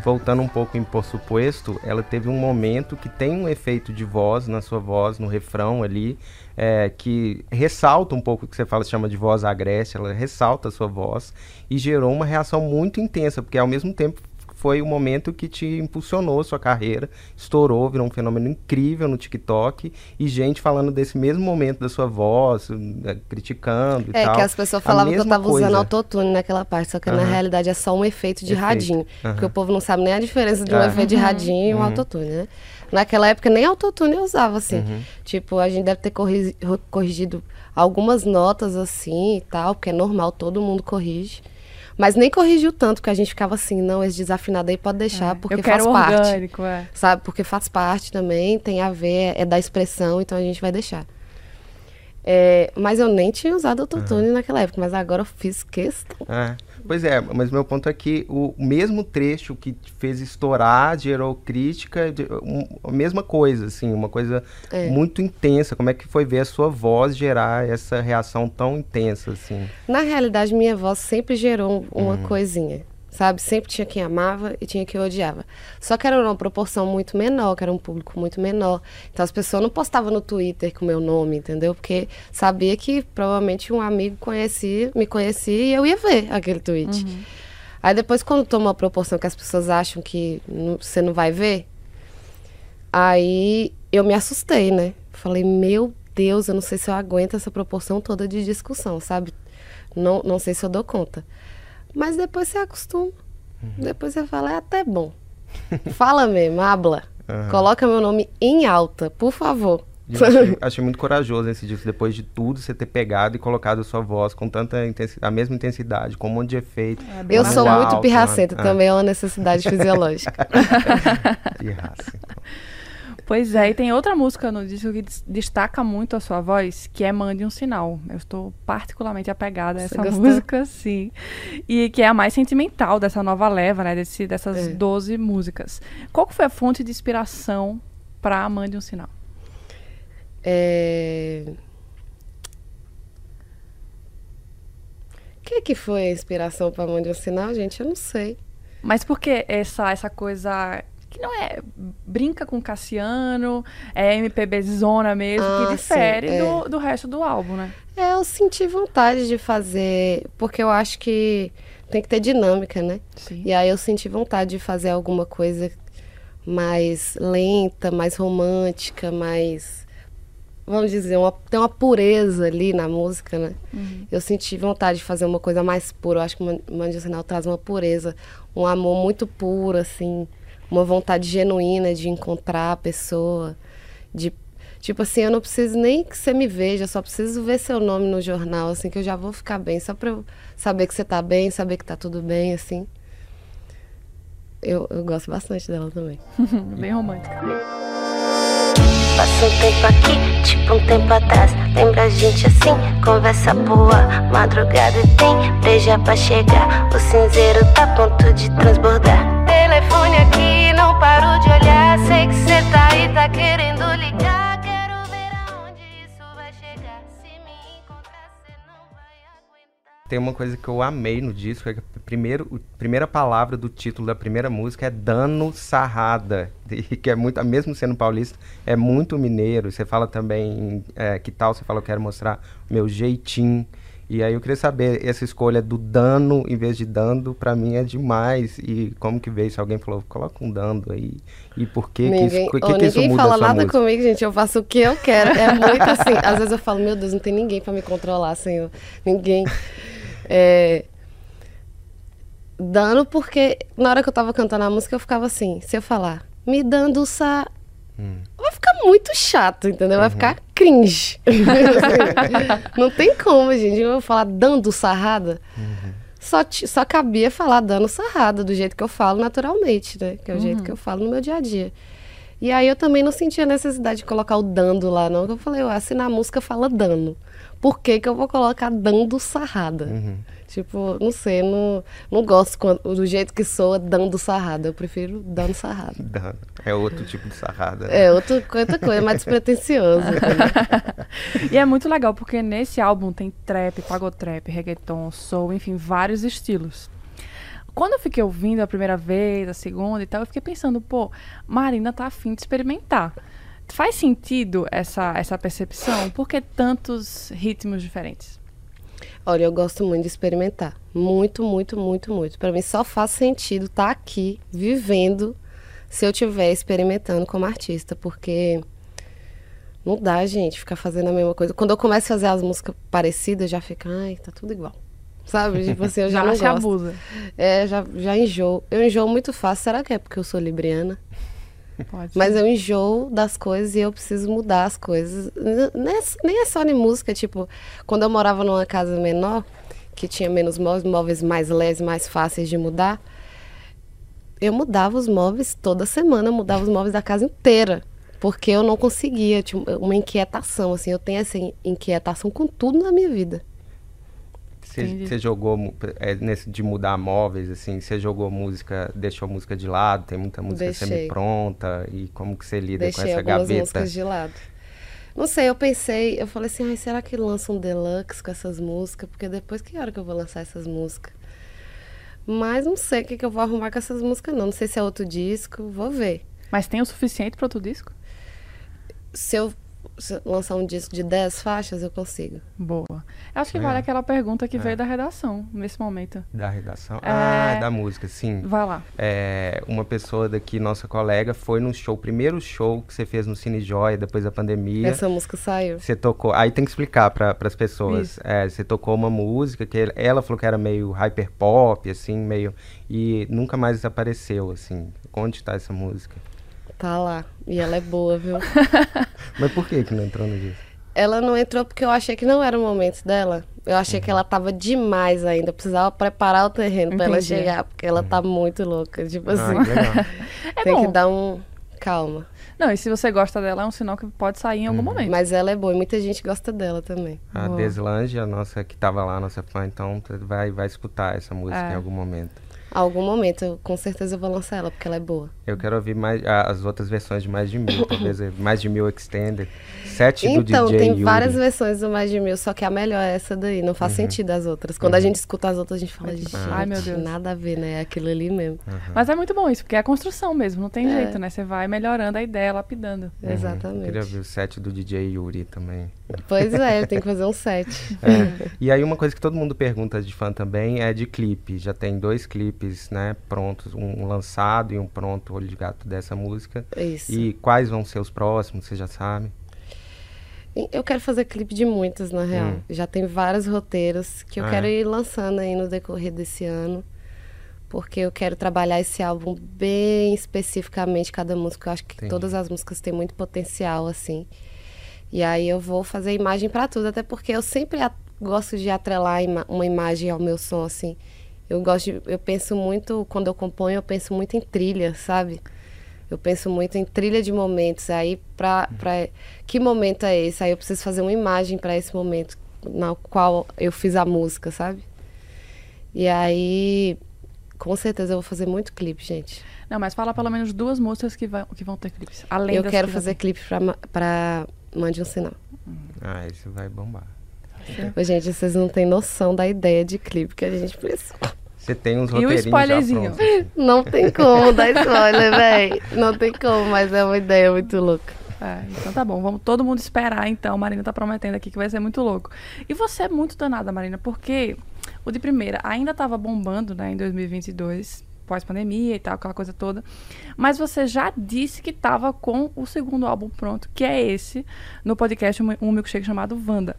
voltando um pouco em Por Suposto, ela teve um momento que tem um efeito de voz na sua voz, no refrão ali, é, que ressalta um pouco o que você fala, chama de voz agreste, ela ressalta a sua voz e gerou uma reação muito intensa, porque ao mesmo tempo foi o momento que te impulsionou a sua carreira, estourou, virou um fenômeno incrível no TikTok e gente falando desse mesmo momento da sua voz, eh, criticando e
É
tal.
que as pessoas falavam que eu tava usando
coisa.
autotune naquela parte, só que na
Aham.
realidade é só um efeito de
Efeito.
radinho.
Aham.
Porque o povo não sabe nem a diferença de um
Ah.
efeito de radinho e um autotune, né? Naquela época nem autotune eu usava, assim.
Uhum.
Tipo, a gente deve ter corrigido algumas notas assim e tal, porque é normal, todo mundo corrige. Mas nem corrigiu tanto, porque a gente ficava assim, não, esse desafinado aí pode deixar, porque
eu quero
faz parte.
orgânico, é.
Sabe? Porque faz parte também, tem a ver, é da expressão, então a gente vai deixar. É, mas eu nem tinha usado autotune naquela época, mas agora eu fiz questão.
É. Pois é, mas meu ponto é que o mesmo trecho que te fez estourar gerou crítica, de- um- a mesma coisa, assim, uma coisa
É.
muito intensa. Como é que foi ver a sua voz gerar essa reação tão intensa, assim?
Na realidade, minha voz sempre gerou um- uma coisinha, sabe? Sempre tinha quem amava e tinha quem odiava. Só que era uma proporção muito menor, que era um público muito menor. Então as pessoas não postavam no Twitter com o meu nome, entendeu? Porque sabia que provavelmente um amigo conhecia, me conhecia e eu ia ver aquele tweet. Aí depois, quando toma uma proporção que as pessoas acham que você não vai ver, aí eu me assustei, né? Falei, meu Deus, eu não sei se eu aguento essa proporção toda de discussão, sabe? Não, não sei se eu dou conta. Mas depois você acostuma. Depois você fala, é até bom. (laughs) Fala mesmo, habla.
Aham.
Coloca meu nome em alta, por favor.
Achei, (laughs) achei muito corajoso esse disco, depois de tudo, você ter pegado e colocado a sua voz com tanta intensidade, a mesma intensidade, com um monte de efeito.
É
Eu sou
alto,
muito
né?
pirracenta,
Ah,
também é uma necessidade fisiológica. (laughs)
pirraça, então.
Pois é, e tem outra música no disco que des- destaca muito a sua voz, que é Mande um Sinal. Eu estou particularmente apegada a essa
gostou?
música, sim. E que é a mais sentimental dessa nova leva, né? Desse, dessas
É.
12 músicas. Qual foi a fonte de inspiração para Mande um Sinal?
É... O que, que foi a inspiração para Mão de um Sinal, gente? Eu não sei.
Mas por que essa, essa coisa que não é brinca com Cassiano, é MPB zona mesmo,
Ah,
que difere
sim, é.
do, do resto do álbum, né?
É, eu senti vontade de fazer, porque eu acho que tem que ter dinâmica, né?
Sim.
E aí eu senti vontade de fazer alguma coisa mais lenta, mais romântica, mais. Vamos dizer, uma, tem uma pureza ali na música, né? Eu senti vontade de fazer uma coisa mais pura. Eu acho que o Mande Sinal traz uma pureza, um amor muito puro, assim, uma vontade genuína de encontrar a pessoa, de Tipo assim, eu não preciso nem que você me veja, só preciso ver seu nome no jornal, assim, que eu já vou ficar bem, só pra eu saber que você tá bem, saber que tá tudo bem, assim. Eu, eu gosto bastante dela também. (laughs)
Bem romântica.
Passa um tempo aqui, tipo um tempo atrás. Lembra a gente assim, conversa boa. Madrugada tem breja pra chegar. O cinzeiro tá a ponto de transbordar. De olhar. Sei que cê tá aí, tá querendo ligar.
Tem uma coisa que eu amei no disco, é que a primeiro, a primeira palavra do título da primeira música é dano sarrada, (laughs) que é muito, mesmo sendo paulista, é muito mineiro. Você fala também, é, que tal, você fala, eu quero mostrar meu jeitinho. E aí eu queria saber, essa escolha do dano em vez de dando, pra mim é demais. E como que veio? Se alguém falou, coloca um dando aí. E por que que
ninguém
isso, que,
ou
que isso
ninguém
muda
fala
a sua
nada
música?
comigo, gente. Eu faço o que eu quero. É muito assim. Às vezes eu falo, meu Deus, não tem ninguém pra me controlar, Senhor. Ninguém. É, Dando porque na hora que eu tava cantando a música eu ficava assim, se eu falar, me dando sa. Vai ficar muito chato, entendeu? Vai ficar cringe. (laughs) não tem como, gente. Eu vou falar dando sarrada. Só, ti- só cabia falar dando sarrada, do jeito que eu falo naturalmente, né? Que é o jeito que eu falo no meu dia a dia. E aí eu também não sentia necessidade de colocar o dando lá, não. Eu falei, ué, se na música fala dano. Por que, que eu vou colocar dando sarrada? Tipo, não sei, não, não gosto quando- do jeito que soa dando sarrada. Eu prefiro dando sarrada. (laughs)
É outro tipo de sarrada. né?
É outra, outra coisa, mais despretensioso. (laughs)
E é muito legal, porque nesse álbum tem trap, pagotrap, reggaeton, soul, enfim, vários estilos. Quando eu fiquei ouvindo a primeira vez, a segunda e tal, eu fiquei pensando, pô, Marina tá afim de experimentar. Faz sentido essa, essa percepção? Por que tantos ritmos diferentes?
Olha, eu gosto muito de experimentar. Muito, muito, muito, muito. Pra mim só faz sentido estar aqui, vivendo, se eu estiver experimentando como artista, porque não dá, gente, ficar fazendo a mesma coisa. Quando eu começo a fazer as músicas parecidas, já fica, ai, tá tudo igual. Sabe? Tipo assim, eu (laughs) já, não
se
gosto.
abusa.
É, já, já enjoo. Eu enjoo muito fácil. Será que é porque eu sou libriana?
Pode
Mas eu enjoo das coisas e eu preciso mudar as coisas. É, nem é só em música, tipo, quando eu morava numa casa menor, que tinha menos móveis, móveis mais leves, mais fáceis de mudar, eu mudava os móveis toda semana, mudava os móveis da casa inteira. Porque eu não conseguia, tinha uma inquietação, assim, eu tenho essa inquietação com tudo na minha vida.
Você, jogou é, nesse de mudar móveis, assim, você jogou música, deixou música de lado, tem muita música
Deixei.
semi-pronta, e como que você lida com
Deixei
essa
algumas
gaveta?
músicas de lado. Não sei, eu pensei, eu falei assim, ai, será que lança um deluxe com essas músicas? Porque depois que hora que eu vou lançar essas músicas? Mas não sei o que, que eu vou arrumar com essas músicas, não. Não sei se é outro disco, vou ver.
Mas tem o suficiente para outro disco?
Se eu lançar um disco de 10 faixas, eu consigo.
Boa. Eu acho que
É.
vale aquela pergunta que
É.
veio da redação nesse momento.
Da redação?
É.
Ah, da música, sim.
Vai lá.
É, uma pessoa daqui, nossa colega, foi no show, primeiro show que você fez no Cine Joia, depois da pandemia.
Essa música saiu.
Você tocou. Aí tem que explicar para as pessoas. É, você tocou uma música que ela falou que era meio hyper pop, assim, meio. E nunca mais desapareceu, assim. Onde tá essa música?
Tá lá. E ela é boa, viu? (laughs)
Mas por que que não entrou no disco?
ela não entrou porque eu achei que não era o momento dela. Eu achei que ela tava demais ainda. Eu precisava preparar o terreno pra ela chegar, porque ela tá muito louca. Tipo
Ah,
assim. (laughs)
É
tem
bom.
que dar um. Calma.
Não, e se você gosta dela, é um sinal que pode sair em algum momento.
Mas ela é boa e muita gente gosta dela também.
A. Deslange, a nossa que tava lá, nossa fã, então vai, vai escutar essa música
É.
em algum momento.
Algum momento, eu, com certeza eu vou lançar ela, porque ela é boa.
Eu quero ouvir mais as outras versões de mais de mil, talvez é mais de mil extended. Sete do
Então,
DJ
tem
Yuri.
várias versões do Mais de Mil, só que a melhor é essa daí. Não
Uhum.
faz sentido as outras. Quando a gente escuta as outras, a gente fala, gente,
Ai, meu Deus.
nada a ver, né? É aquilo ali mesmo.
Mas é muito bom isso, porque é a construção mesmo, não tem
É.
jeito, né? Você vai melhorando a ideia, lapidando.
Uhum.
Exatamente.
Queria ouvir o set do DJ Yuri também.
Pois é, eu tenho que fazer um (laughs) set.
É. E aí uma coisa que todo mundo pergunta de fã também é de clipe. Já tem dois clipes, né, prontos, um lançado e um pronto, Olho de Gato dessa música.
Isso.
E quais vão ser os próximos, você já sabe?
Eu quero fazer clipe de muitas, na real.
Hum.
Já tem vários roteiros que eu
Ah,
quero
é?
ir lançando aí no decorrer desse ano. Porque eu quero trabalhar esse álbum bem especificamente, cada música. Eu acho que
Entendi.
todas as músicas têm muito potencial, assim. E aí eu vou fazer imagem pra tudo, até porque eu sempre gosto de atrelar uma imagem ao meu som, assim. Eu gosto de, eu penso muito, quando eu componho, eu penso muito em trilha, sabe? Eu penso muito em trilha de momentos. Aí, pra, pra, que momento é esse? Aí eu preciso fazer uma imagem para esse momento na qual eu fiz a música, sabe? E aí, com certeza eu vou fazer muito clipe, gente.
Não, mas fala pelo menos duas músicas que, vão que vão ter clipes. Além
eu
das
quero
que
fazer clipe pra Mande um Sinal.
Ah, esse vai bombar.
Ô, gente, vocês não têm noção da ideia de clipe que a gente precisa.
Você tem uns
E o
roteirinhos já
spoilerzinho?
Não tem como dar spoiler, (laughs) véi. Não tem como, mas é uma ideia muito louca.
É, então tá bom, vamos todo mundo esperar então. A Marina tá prometendo aqui que vai ser muito louco. E você é muito danada, Marina, porque o de primeira ainda tava bombando, né, em 2022, pós-pandemia e tal, aquela coisa toda. Mas você já disse que tava com o segundo álbum pronto, que é esse, no podcast Um um Milkshake chamado Wanda.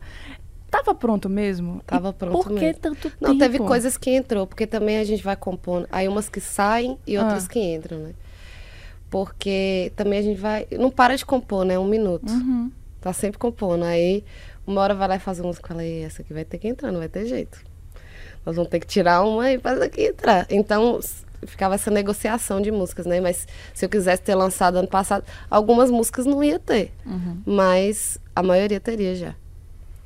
Tava pronto mesmo?
Tava
E
pronto
Por que
mesmo.
tanto
Não,
tempo?
teve coisas que entrou, porque também a gente vai compondo. Aí umas que saem e outras
Ah.
que entram, né? Porque também a gente vai. Não para de compor, né? Um minuto.
Uhum.
Tá sempre compondo. Aí uma hora vai lá e faz uma música e fala, "Ei, essa aqui vai ter que entrar, não vai ter jeito. Nós vamos ter que tirar uma e faz aqui entrar. Então ficava essa negociação de músicas, né? Mas se eu quisesse ter lançado ano passado, algumas músicas não ia ter.
Uhum.
Mas a maioria teria já.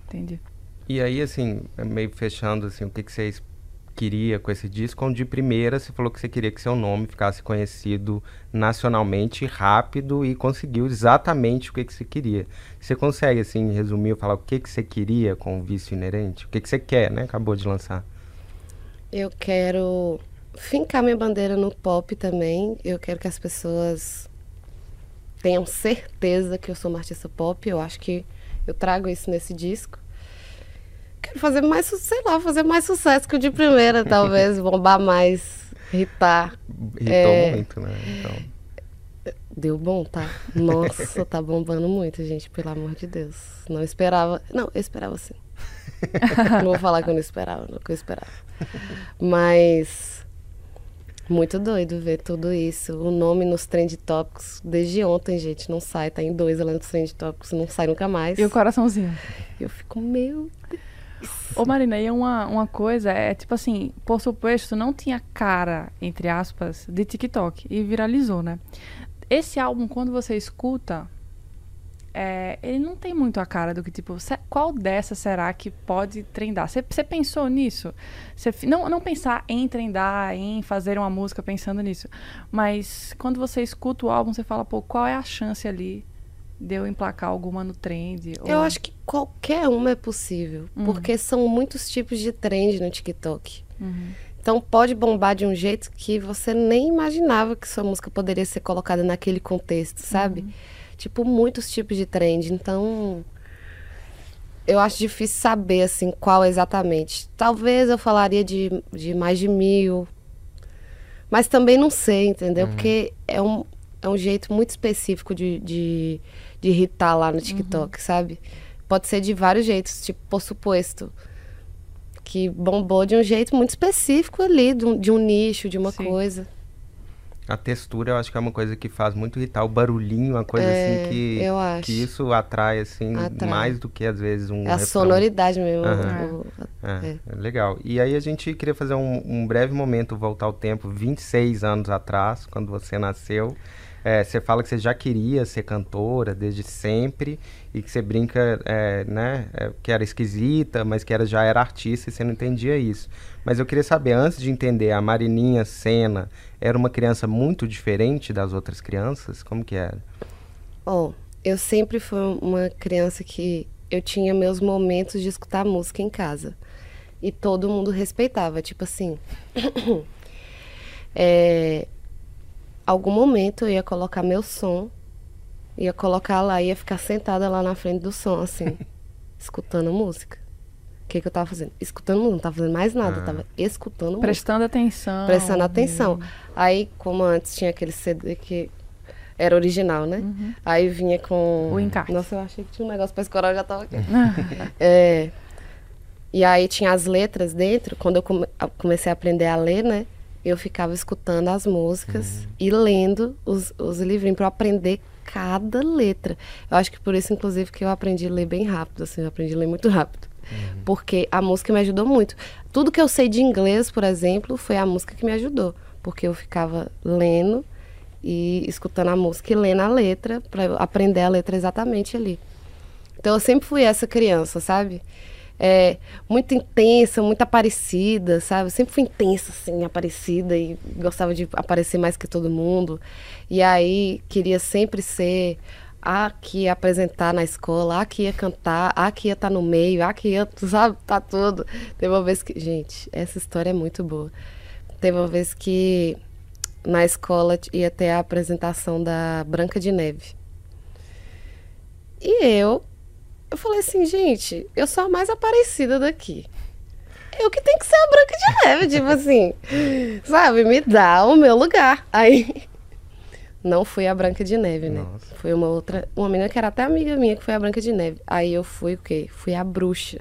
Entendi.
E aí, assim, meio fechando, assim, o que, que vocês queria com esse disco? Onde de primeira você falou que você queria que seu nome ficasse conhecido nacionalmente rápido e conseguiu exatamente o que, que você queria. Você consegue, assim, resumir, falar o que, que você queria com o Vício Inerente? O que, que você quer, né? Acabou de lançar.
Eu quero fincar minha bandeira no pop também. Eu quero que as pessoas tenham certeza que eu sou uma artista pop. Eu acho que eu trago isso nesse disco. Quero fazer mais, sei lá, fazer mais sucesso que o de primeira, (laughs) talvez, bombar mais, irritar.
Irritou
É.
muito, né? Então,
Deu bom, tá? Nossa, (laughs) tá bombando muito, gente, pelo amor de Deus. Não esperava. Não, eu esperava sim. (laughs) não vou falar que eu não esperava, não que eu esperava. Mas muito doido ver tudo isso. O nome nos trend topics desde ontem, gente, não sai, tá em dois lá nos trend topics, não sai nunca mais.
E o coraçãozinho?
Eu fico, meu
Ô Marina, e uma, uma coisa é tipo assim, por suposto, não tinha cara, entre aspas, de TikTok e viralizou, né? Esse álbum, quando você escuta, é, ele não tem muito a cara do que, tipo, qual dessas será que pode trendar? Você pensou nisso? Fi- não, não pensar em trendar, em fazer uma música pensando nisso. Mas quando você escuta o álbum, você fala, pô, qual é a chance ali de eu emplacar alguma no trend?
Eu
Ou-
acho que qualquer uma é possível,
Uhum.
porque são muitos tipos de trend no TikTok.
Uhum.
Então pode bombar de um jeito que você nem imaginava que sua música poderia ser colocada naquele contexto, sabe?
Uhum.
Tipo, muitos tipos de trend. Então, eu acho difícil saber, assim, qual exatamente. Talvez eu falaria de, de mais de mil. Mas também não sei, entendeu? Porque é um, é um jeito muito específico de, de, de irritar lá no TikTok, sabe? Pode ser de vários jeitos. Tipo, por suposto, que bombou de um jeito muito específico ali, de um, de um nicho, de uma
Sim.
coisa.
A textura eu acho que é uma coisa que faz muito irritar. O barulhinho, uma coisa
É,
assim que,
eu acho.
que isso atrai, assim,
Atrai.
mais do que às vezes um.
É a
refrão.
sonoridade mesmo. O-
É,
É.
é legal. E aí a gente queria fazer um, um breve momento, voltar ao tempo, 26 anos atrás, quando você nasceu. É, você fala que você já queria ser cantora desde sempre e que você brinca, é, né, é, que era esquisita, mas que era, já era artista e você não entendia isso. Mas eu queria saber, antes de entender, a Marininha Senna era uma criança muito diferente das outras crianças? Como que era?
Ó, eu sempre fui uma criança que eu tinha meus momentos de escutar música em casa. E todo mundo respeitava. Tipo assim. (coughs) é, algum momento eu ia colocar meu som, ia colocar lá, ia ficar sentada lá na frente do som, assim, (laughs) escutando música. O que, que eu tava fazendo? Escutando música, não tava fazendo mais nada, eu tava escutando música.
Prestando atenção.
prestando atenção. Aí, como antes tinha aquele CD que era original, né? Aí vinha com.
O encarte.
Nossa, eu achei que tinha um negócio pra escorar, eu já tava aqui. (laughs) É, E aí tinha as letras dentro. Quando eu come- comecei a aprender a ler, né? Eu ficava escutando as músicas e lendo os, os livrinhos eu aprender cada letra. Eu acho que por isso, inclusive, que eu aprendi a ler bem rápido, assim, eu aprendi a ler muito rápido. Porque a música me ajudou muito. Tudo que eu sei de inglês, por exemplo, foi a música que me ajudou. Porque eu ficava lendo e escutando a música e lendo a letra para aprender a letra exatamente ali. Então eu sempre fui essa criança, sabe? É, muito intensa, muito aparecida, sabe? Eu sempre fui intensa, assim, aparecida e gostava de aparecer mais que todo mundo. E aí queria sempre ser a que ia apresentar na escola, a que ia cantar, a que ia estar no meio, a que ia, (laughs) sabe, tá tudo. Teve uma vez que. Gente, essa história é muito boa. Teve uma vez que na escola ia ter a apresentação da Branca de Neve. E eu, eu falei assim, gente, eu sou a mais aparecida daqui. Eu que tenho que ser a Branca de Neve, tipo assim, (laughs) sabe? Me dá o meu lugar. Aí, não fui a Branca de Neve, né?
Nossa.
Foi uma outra, uma menina que era até amiga minha, que foi a Branca de Neve. Aí eu fui o quê? Fui a bruxa.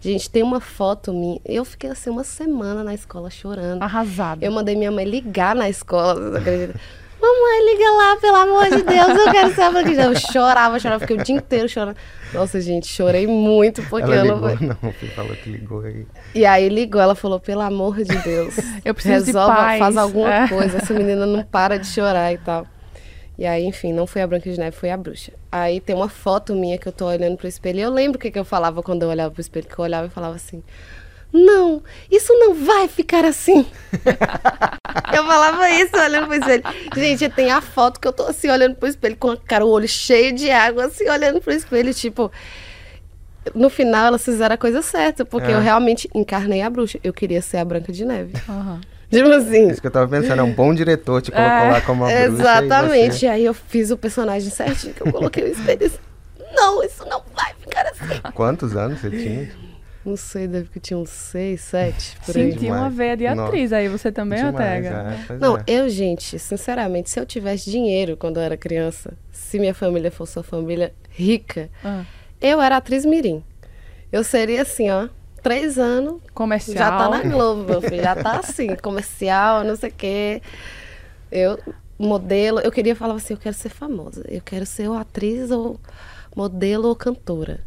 Gente, tem uma foto minha. Eu fiquei assim uma semana na escola chorando.
Arrasada.
Eu mandei minha mãe ligar na escola, vocês acreditam? Mamãe, liga lá, pelo amor de Deus, eu quero ser a Branca de Neve. Eu chorava, chorava, fiquei o dia inteiro chorando. Nossa, gente, chorei muito porque
Ela
eu
ligou?
não.
Não, você falou que ligou aí.
E aí ligou, ela falou, pelo amor de Deus, (laughs)
Eu preciso de
resolva,
paz.
faz alguma
É.
coisa, essa (laughs) menina não para de chorar e tal. E aí, enfim, não foi a Branca de Neve, foi a bruxa. Aí tem uma foto minha que eu tô olhando pro espelho. E eu lembro o que, que eu falava quando eu olhava pro espelho, que eu olhava e falava assim. Não, isso não vai ficar assim. (laughs) eu falava isso olhando pro espelho. Gente, tem a foto que eu tô assim olhando pro espelho com a cara, o olho cheio de água, assim, olhando pro espelho, tipo. No final, elas fizeram a coisa certa, porque
É.
eu realmente encarnei a bruxa. Eu queria ser a Branca de Neve.
Aham.
Tipo assim.
Isso que eu tava pensando, é um bom diretor te colocou
É,
lá como uma bruxa. e
Exatamente.
você-
E aí eu fiz o personagem certinho, que eu coloquei o espelho e disse, não, isso não vai ficar assim.
Quantos anos você tinha?
Não sei, deve que tinha uns seis, sete, por aí.
Senti uma veia de
Nossa.
atriz aí, você também,
Demais,
Ortega?
é,
Não,
é.
eu, gente, sinceramente, se eu tivesse dinheiro quando eu era criança, se minha família fosse uma família rica,
Ah,
eu era atriz mirim. Eu seria assim, ó, três anos,
comercial.
já tá na Globo, meu filho, já tá assim, (laughs) comercial, não sei o quê. Eu, modelo, eu queria falar assim, eu quero ser famosa, eu quero ser ou atriz ou modelo ou cantora.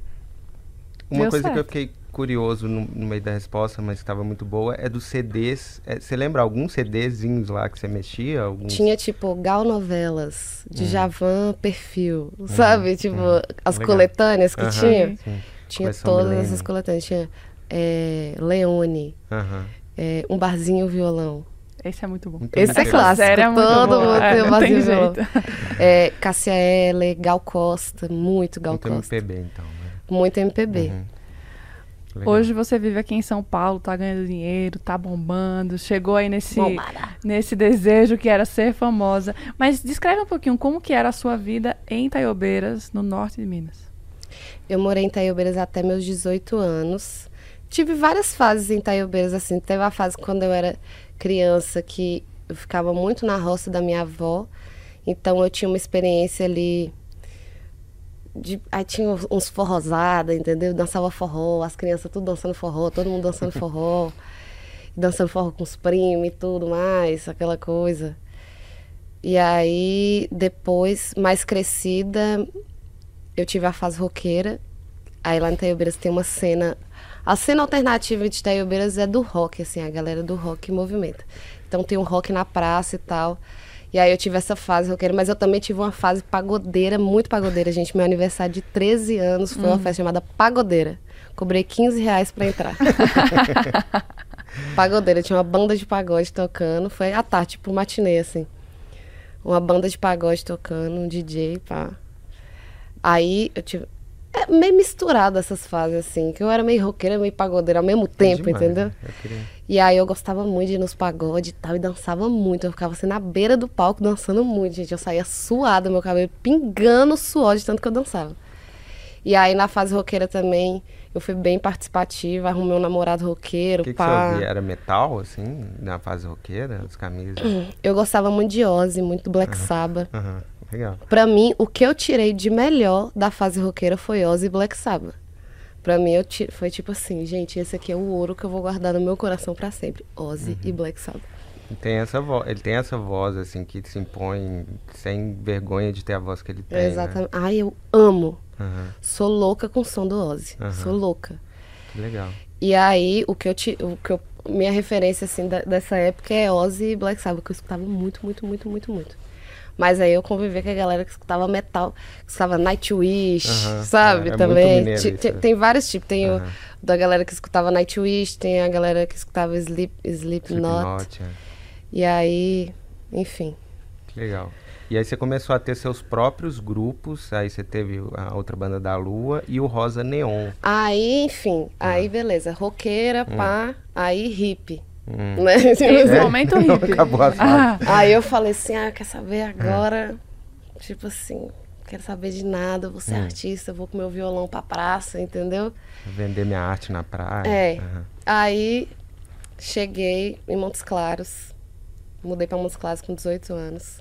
Uma
Deu
coisa que eu
certo.
fiquei curioso no, no meio da resposta, mas que estava muito boa, é dos CDs. É, você lembra alguns CDzinhos lá que você mexia? Alguns...
Tinha, tipo, Gal Novelas, de Javan Perfil, sabe? Tipo, as
Legal.
coletâneas que tinha.
sim.
Tinha
Coleção
todas
Milênio.
essas coletâneas. Tinha é, Leone, é, Um Barzinho Violão.
Esse é muito bom.
Muito
Esse é clássico,
é muito
todo mundo
é,
tem um
tem
barzinho violão. É, Cássia Eller, Gal Costa, muito Gal
Muito
Costa.
MPB, então. Né?
Muito MPB.
Uhum. Legal.
Hoje você vive aqui em São Paulo, tá ganhando dinheiro, tá bombando, chegou aí nesse,
Bombada.
nesse desejo que era ser famosa. Mas descreve um pouquinho como que era a sua vida em Taiobeiras, no norte de Minas.
Eu morei em Taiobeiras até meus 18 anos. Tive várias fases em Taiobeiras, assim. Teve a fase quando eu era criança que eu ficava muito na roça da minha avó. Então eu tinha uma experiência ali. De, aí tinha uns- forrosada, entendeu? Dançava forró, as crianças tudo dançando forró, todo mundo dançando forró. (laughs) dançando forró com os primos e tudo mais, aquela coisa. E aí, depois, mais crescida, eu tive a fase roqueira. Aí lá em Taiobeiras tem uma cena. A cena alternativa de Taiobeiras é do rock, assim, a galera do rock movimenta. Então tem um rock na praça e tal. E aí eu tive essa fase roqueira, mas eu também tive uma fase pagodeira, muito pagodeira, gente. Meu aniversário de 13 anos foi uma festa chamada Pagodeira. Cobrei 15 reais pra entrar. (laughs) pagodeira, tinha uma banda de pagode tocando. Foi à tarde, tipo matinê, assim. Uma banda de pagode tocando, um DJ, pá. Aí eu tive. É meio misturado essas fases, assim. Que eu era meio roqueira, meio pagodeira ao mesmo tempo,
Demais,
entendeu?
né? Queria...
E aí eu gostava muito de ir nos pagodes e tal, e dançava muito. Eu ficava assim na beira do palco dançando muito, gente. Eu saía suada, meu cabelo pingando suor de tanto que eu dançava. E aí na fase roqueira também, eu fui bem participativa, arrumei um namorado roqueiro,
O que, que
pá.
você ouvia? Era metal, assim, na fase roqueira, as camisas?
Eu gostava muito de Ozzy, muito Black Sabbath.
Legal.
Pra mim, o que eu tirei de melhor da fase roqueira foi Ozzy e Black Sabbath. Pra mim, eu ti- foi tipo assim, gente, esse aqui é o ouro que eu vou guardar no meu coração pra sempre. Ozzy e Black Sabbath.
Tem essa. Ele tem essa voz, assim, que se impõe sem vergonha de ter a voz que ele tem, né?
Exatamente. Ai, eu amo.
Aham,
Sou louca com o som do Ozzy.
Aham.
Sou louca.
que legal.
E aí, o que eu ti- o que eu minha referência assim da- dessa época é Ozzy e Black Sabbath, que eu escutava muito, muito, muito, muito, muito. Mas aí eu convivi com a galera que escutava metal, que escutava Nightwish,
Aham,
sabe?
é, é muito
também.
mineiro
ti-
né?
tem vários tipos. Tem o
Aham.
da galera que escutava Nightwish, tem a galera que escutava Sleep, Slipknot.
Slipknot, é.
E aí, enfim.
Que legal. E aí você começou a ter seus próprios grupos, aí você teve a outra banda da Lua e o Rosa Neon.
Aí, enfim, aí beleza. Roqueira, pá, aí hippie.
Hum.
Né?
Esse momento
Não,
hippie. (laughs)
acabou a fase.
Ah,
Aí eu falei assim, ah, quer saber agora? Tipo assim, quero saber de nada, vou ser artista, vou com meu violão pra praça, entendeu?
Vender minha arte na praia.
É.
Aham.
Aí cheguei em Montes Claros, mudei pra Montes Claros com 18 anos.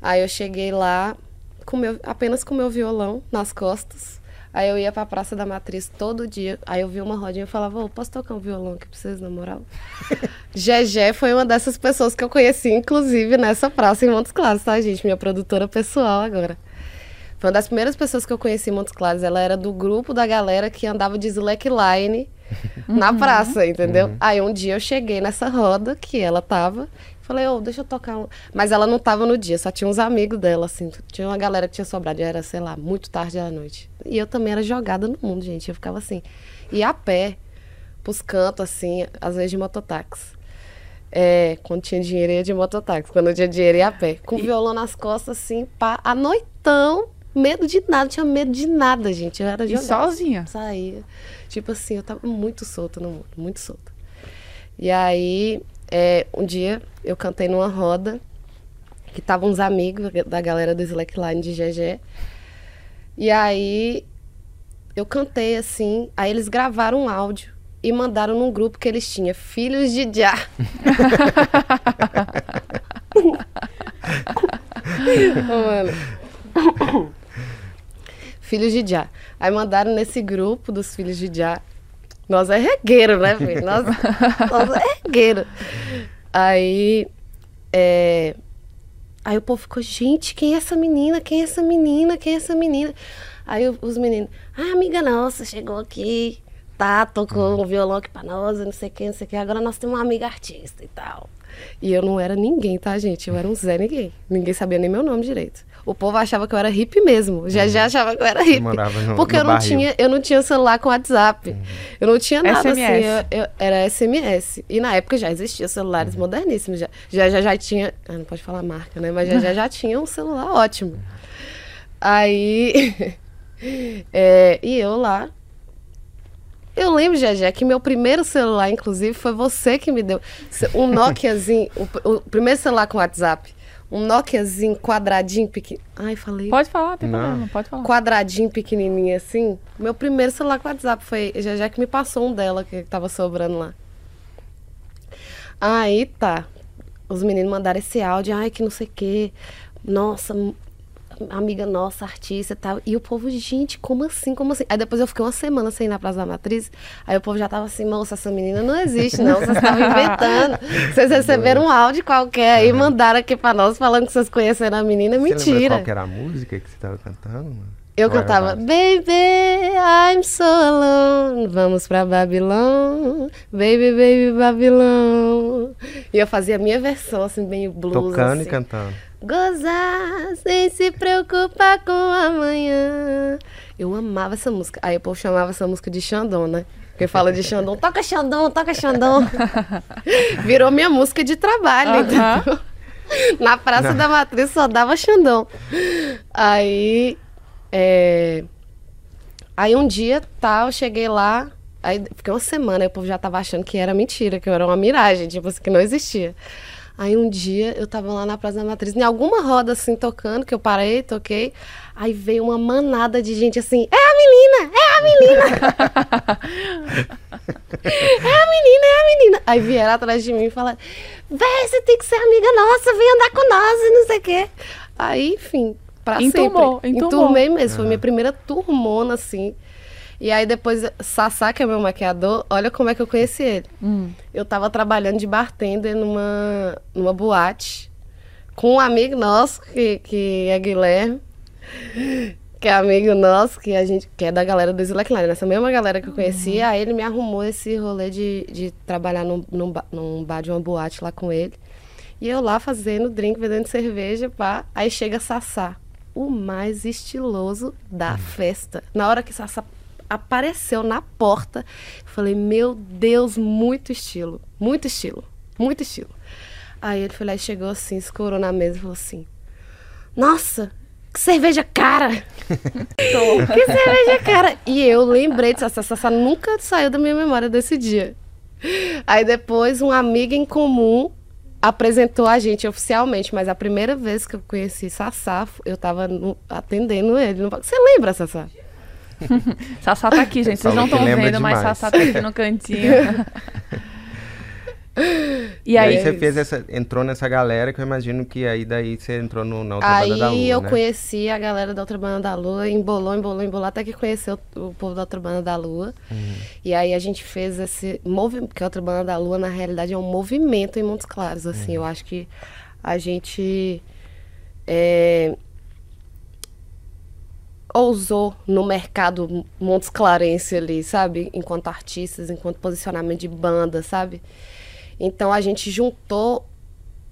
Aí eu cheguei lá com meu, apenas com meu violão nas costas. Aí eu ia pra Praça da Matriz todo dia. Aí eu vi uma rodinha e falava, ô, posso tocar um violão aqui pra vocês, na moral? (laughs) Gegé foi uma dessas pessoas que eu conheci, inclusive, nessa praça em Montes Claros, tá, gente? Minha produtora pessoal agora. Foi uma das primeiras pessoas que eu conheci em Montes Claros. Ela era do grupo da galera que andava de slackline (laughs) na praça, entendeu? Aí um dia eu cheguei nessa roda que ela tava. Falei, ô, deixa eu tocar um. Mas ela não tava no dia, só tinha uns amigos dela, assim. Tinha uma galera que tinha sobrado, já era, sei lá, muito tarde da noite. E eu também era jogada no mundo, gente. Eu ficava assim. E a pé, pros cantos, assim, às vezes de mototáxi. É, quando tinha dinheiro ia de mototáxi, quando tinha dinheiro ia a pé. Com o violão nas costas, assim, pá, à noitão, medo de nada, tinha medo de nada, gente. Eu era
e
jogada.
sozinha.
Saía. Tipo assim, eu tava muito solta no mundo, muito solta. E aí, é, um dia, eu cantei numa roda, que estavam uns amigos da galera do Slackline de GG. E aí, eu cantei assim, aí eles gravaram um áudio e mandaram num grupo que eles tinham, Filhos de Já. (laughs) Mano. Filhos de Já. Aí mandaram nesse grupo dos Filhos de Já. Nós é regueiro, né, filho? Nós, nós é regueiro. Aí, é, aí o povo ficou, gente, quem é essa menina? Quem é essa menina? Quem é essa menina? Aí os meninos, ah, amiga nossa, chegou aqui tá, tocou um violão aqui pra nós, não sei o que, não sei o que. Agora nós temos uma amiga artista e tal. E eu não era ninguém, tá, gente? Eu era um Zé Ninguém. Ninguém sabia nem meu nome direito. O povo achava que eu era hippie mesmo. Já já achava que eu era hippie.
morava no-
porque
no
eu não
barril.
tinha, eu não tinha celular com WhatsApp. Eu não tinha nada
SMS.
assim. eu- eu- era SMS. E na época já existia celulares moderníssimos. Já, já, já, já tinha. Ah, não pode falar marca, né? Mas já, já, já tinha um celular ótimo. Aí. (laughs) é, e eu lá. Eu lembro, Jajé, que meu primeiro celular, inclusive, foi você que me deu. Um Nokiazinho, (laughs) o, o primeiro celular com WhatsApp. Um Nokiazinho quadradinho, pequeno. Ai, falei.
Pode falar, tem
Não.
problema, pode falar.
Quadradinho, pequenininho assim. Meu primeiro celular com WhatsApp foi Jajé que me passou um dela, que tava sobrando lá. Aí tá. Os meninos mandaram esse áudio, ai, que não sei o quê. Nossa, amiga nossa, artista e tal. E o povo, gente, como assim? Como assim? Aí depois eu fiquei uma semana sem ir na Praça da Matriz. Aí o povo já tava assim, moça, essa menina não existe, não. Vocês estavam (laughs) inventando. Vocês receberam um áudio qualquer aí, mandaram aqui pra nós falando que vocês conheceram a menina.
Você lembra
Mentira.
qual que era a música que você tava cantando? mano?
Eu cantava? Baby, I'm so alone. Vamos pra Babilão. Baby, baby, Babilão. E eu fazia a minha versão, assim, bem blues.
Tocando
assim.
e cantando.
Gozar sem se preocupar com amanhã. Eu amava essa música. Aí o povo chamava essa música de Xandão, né? Porque fala de Xandão, toca Xandão, toca Xandão. (laughs) Virou minha música de trabalho,
Aham.
entendeu? Na Praça da Matriz só dava Xandão. Aí. é, Aí um dia, tá, eu cheguei lá, aí fiquei uma semana, aí o povo já tava achando que era mentira, que eu era uma miragem, tipo assim, que não existia. Aí um dia eu tava lá na Praça da Matriz, em alguma roda assim, tocando, que eu parei, toquei, aí veio uma manada de gente assim, é a menina, é a menina! (laughs) é a menina, é a menina! Aí vieram atrás de mim e falaram, véi, você tem que ser amiga nossa, vem andar com nós e não sei o quê. Aí, enfim, pra
Enturmou,
sempre.
enturmou.
Enturmei mesmo, foi minha primeira turmona, assim. E aí depois, Sassá, que é meu maquiador, olha como é que eu conheci ele.
Hum.
Eu tava trabalhando de bartender numa, numa boate com um amigo nosso, que, que é Guilherme, que é amigo nosso, que, a gente, que é da galera do Slackline, nessa mesma galera que eu conhecia. Aí ele me arrumou esse rolê de, de trabalhar num, num, num bar de uma boate lá com ele. E eu lá fazendo drink, vendendo cerveja, pá. Aí chega Sassá, o mais estiloso da festa. Na hora que Sassá apareceu na porta, falei, meu Deus, muito estilo, muito estilo, muito estilo. Aí ele foi lá e chegou assim, escorou na mesa e falou assim, nossa, que cerveja cara! (laughs) que cerveja cara! E eu lembrei disso, essa nunca saiu da minha memória desse dia. Aí depois um amigo em comum apresentou a gente oficialmente, mas a primeira vez que eu conheci Sassá, eu tava no- atendendo ele. no. Você lembra, Sassá? (laughs)
Sassá tá aqui, gente. Vocês não estão vendo, mas
demais.
Sassá tá aqui no cantinho. (laughs) e
E aí
aí,
você fez essa, entrou nessa galera que eu imagino que aí daí você entrou no, na outra banda da Lua,
Aí eu
né?
conheci a galera da Outra Banda da Lua, embolou, embolou, embolou, até que conheceu o povo da Outra Banda da Lua.
Uhum.
E aí a gente fez esse movimento, porque a Outra Banda da Lua, na realidade, é um movimento em Montes Claros, assim.
Uhum.
Eu acho que a gente é, ousou no mercado Montes Clarense ali, sabe? Enquanto artistas, enquanto posicionamento de banda, sabe? Então a gente juntou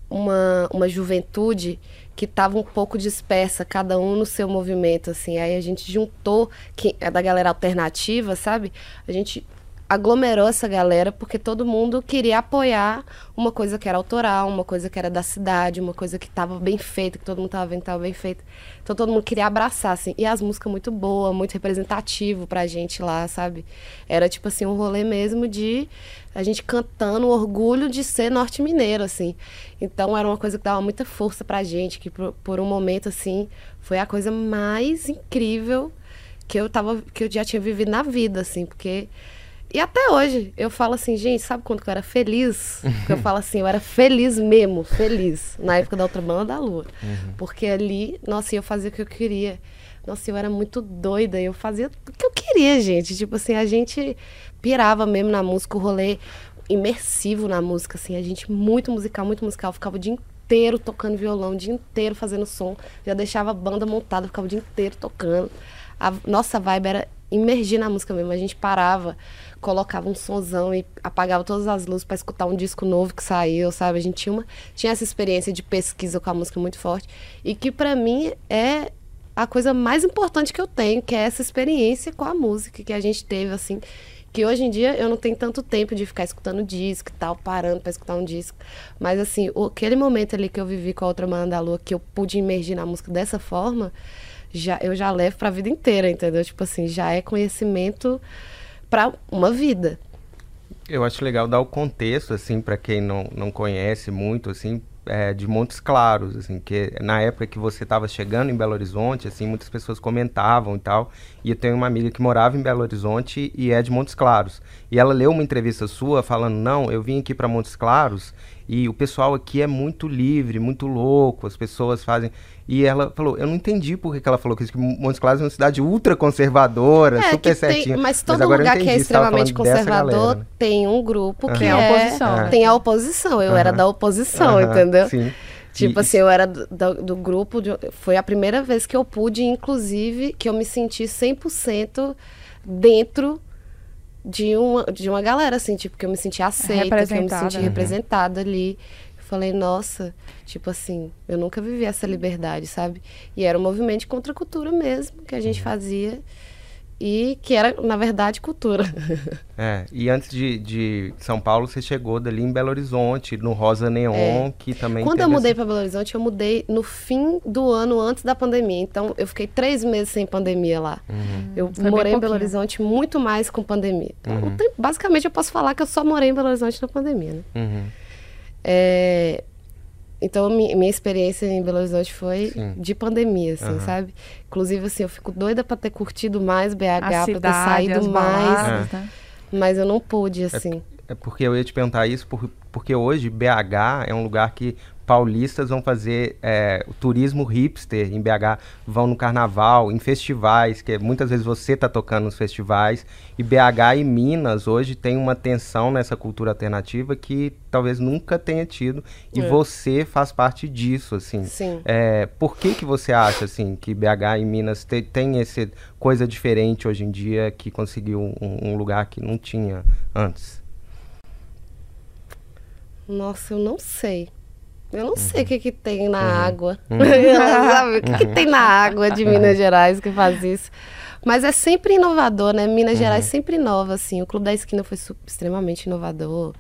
uma, uma juventude que estava um pouco dispersa, cada um no seu movimento, assim. Aí a gente juntou, que é da galera alternativa, sabe? A gente aglomerou essa galera porque todo mundo queria apoiar uma coisa que era autoral, uma coisa que era da cidade, uma coisa que estava bem feita, que todo mundo estava vendo que estava bem feita. Então todo mundo queria abraçar, assim. E as músicas muito boas, muito representativo pra gente lá, sabe? Era tipo assim, um rolê mesmo de a gente cantando o orgulho de ser norte-mineiro, assim. Então era uma coisa que dava muita força pra gente, que por, por um momento, assim, foi a coisa mais incrível que eu tava, que eu já tinha vivido na vida, assim, porque. E até hoje, eu falo assim, gente, sabe quando que eu era feliz? Porque eu falo assim, eu era feliz mesmo, feliz, na época da outra banda da Lua. Porque ali, nossa, eu fazia o que eu queria. Nossa, eu era muito doida, eu fazia o que eu queria, gente. Tipo assim, a gente pirava mesmo na música, o rolê imersivo na música, assim, a gente muito musical, muito musical, ficava o dia inteiro tocando violão, o dia inteiro fazendo som, já deixava a banda montada, ficava o dia inteiro tocando. A nossa vibe era imergir na música mesmo. A gente parava, colocava um sonzão e apagava todas as luzes para escutar um disco novo que saiu, sabe? A gente tinha, uma, tinha essa experiência de pesquisa com a música muito forte e que para mim é a coisa mais importante que eu tenho, que é essa experiência com a música que a gente teve, assim. Que hoje em dia eu não tenho tanto tempo de ficar escutando disco e tal, parando para escutar um disco. Mas, assim, aquele momento ali que eu vivi com a outra Mana da Lua, que eu pude emergir na música dessa forma, já, eu já levo para a vida inteira, entendeu? Tipo assim, já é conhecimento para uma vida.
Eu acho legal dar o contexto, assim, para quem não, não conhece muito, assim, é, de Montes Claros, assim, que na época que você estava chegando em Belo Horizonte, assim, muitas pessoas comentavam e tal. E eu tenho uma amiga que morava em Belo Horizonte e é de Montes Claros. E ela leu uma entrevista sua falando: "Não, eu vim aqui para Montes Claros e o pessoal aqui é muito livre, muito louco, as pessoas fazem. E ela falou, eu não entendi por que ela falou que, que Montes Claros é uma cidade ultra conservadora,
É,
super
que tem-
certinha.
mas todo
agora eu
lugar que é
entendi, você tava
extremamente conservador
galera, né?
tem um grupo que
Tem a
é-
oposição?
Tem a oposição. Eu era
Aham.
da oposição,
Aham,
entendeu?
Sim.
Tipo
E-
assim, eu era do, do- do grupo. de- foi a primeira vez que eu pude, inclusive, que eu me senti 100% dentro de uma, de uma galera, assim, tipo, que eu me senti aceita, que eu me senti
né?
representada ali. Eu falei, nossa, tipo assim, eu nunca vivi essa liberdade, sabe? E era um movimento de contracultura mesmo que a gente fazia. E que era, na verdade, cultura. (laughs)
É, e antes de, de São Paulo, você chegou dali em Belo Horizonte, no Rosa Neon, que também
É. Quando eu mudei
essa-
para Belo Horizonte, eu mudei no fim do ano antes da pandemia. Então, eu fiquei três meses sem pandemia lá.
Uhum.
Eu
Foi
morei em Belo. Horizonte muito mais com pandemia. Então,
Uhum.
basicamente, eu posso falar que eu só morei em Belo Horizonte na pandemia, né?
Uhum.
É, Então, mi- minha experiência em Belo Horizonte foi
Sim.
de pandemia, assim,
Aham.
sabe? Inclusive, assim, eu fico doida para ter curtido mais BH, para ter saído
as
mais,
baladas, né?
mas eu não pude, assim.
É porque eu ia te perguntar isso, por- porque hoje BH é um lugar que paulistas vão fazer é, turismo hipster em BH, vão no carnaval, em festivais, que muitas vezes você está tocando nos festivais, e BH e Minas hoje tem uma tensão nessa cultura alternativa que talvez nunca tenha tido, e
É.
você faz parte disso, assim.
Sim.
É, por que que você acha, assim, que BH e Minas te, tem essa coisa diferente hoje em dia que conseguiu um- um lugar que não tinha antes?
Nossa, eu não sei. Eu não
Uhum.
sei o que, que tem na água. (laughs) Sabe? O que, que tem na água de Minas Gerais que faz isso? Mas é sempre inovador, né? Minas
Uhum.
Gerais sempre inova, assim. O Clube da Esquina foi extremamente inovador.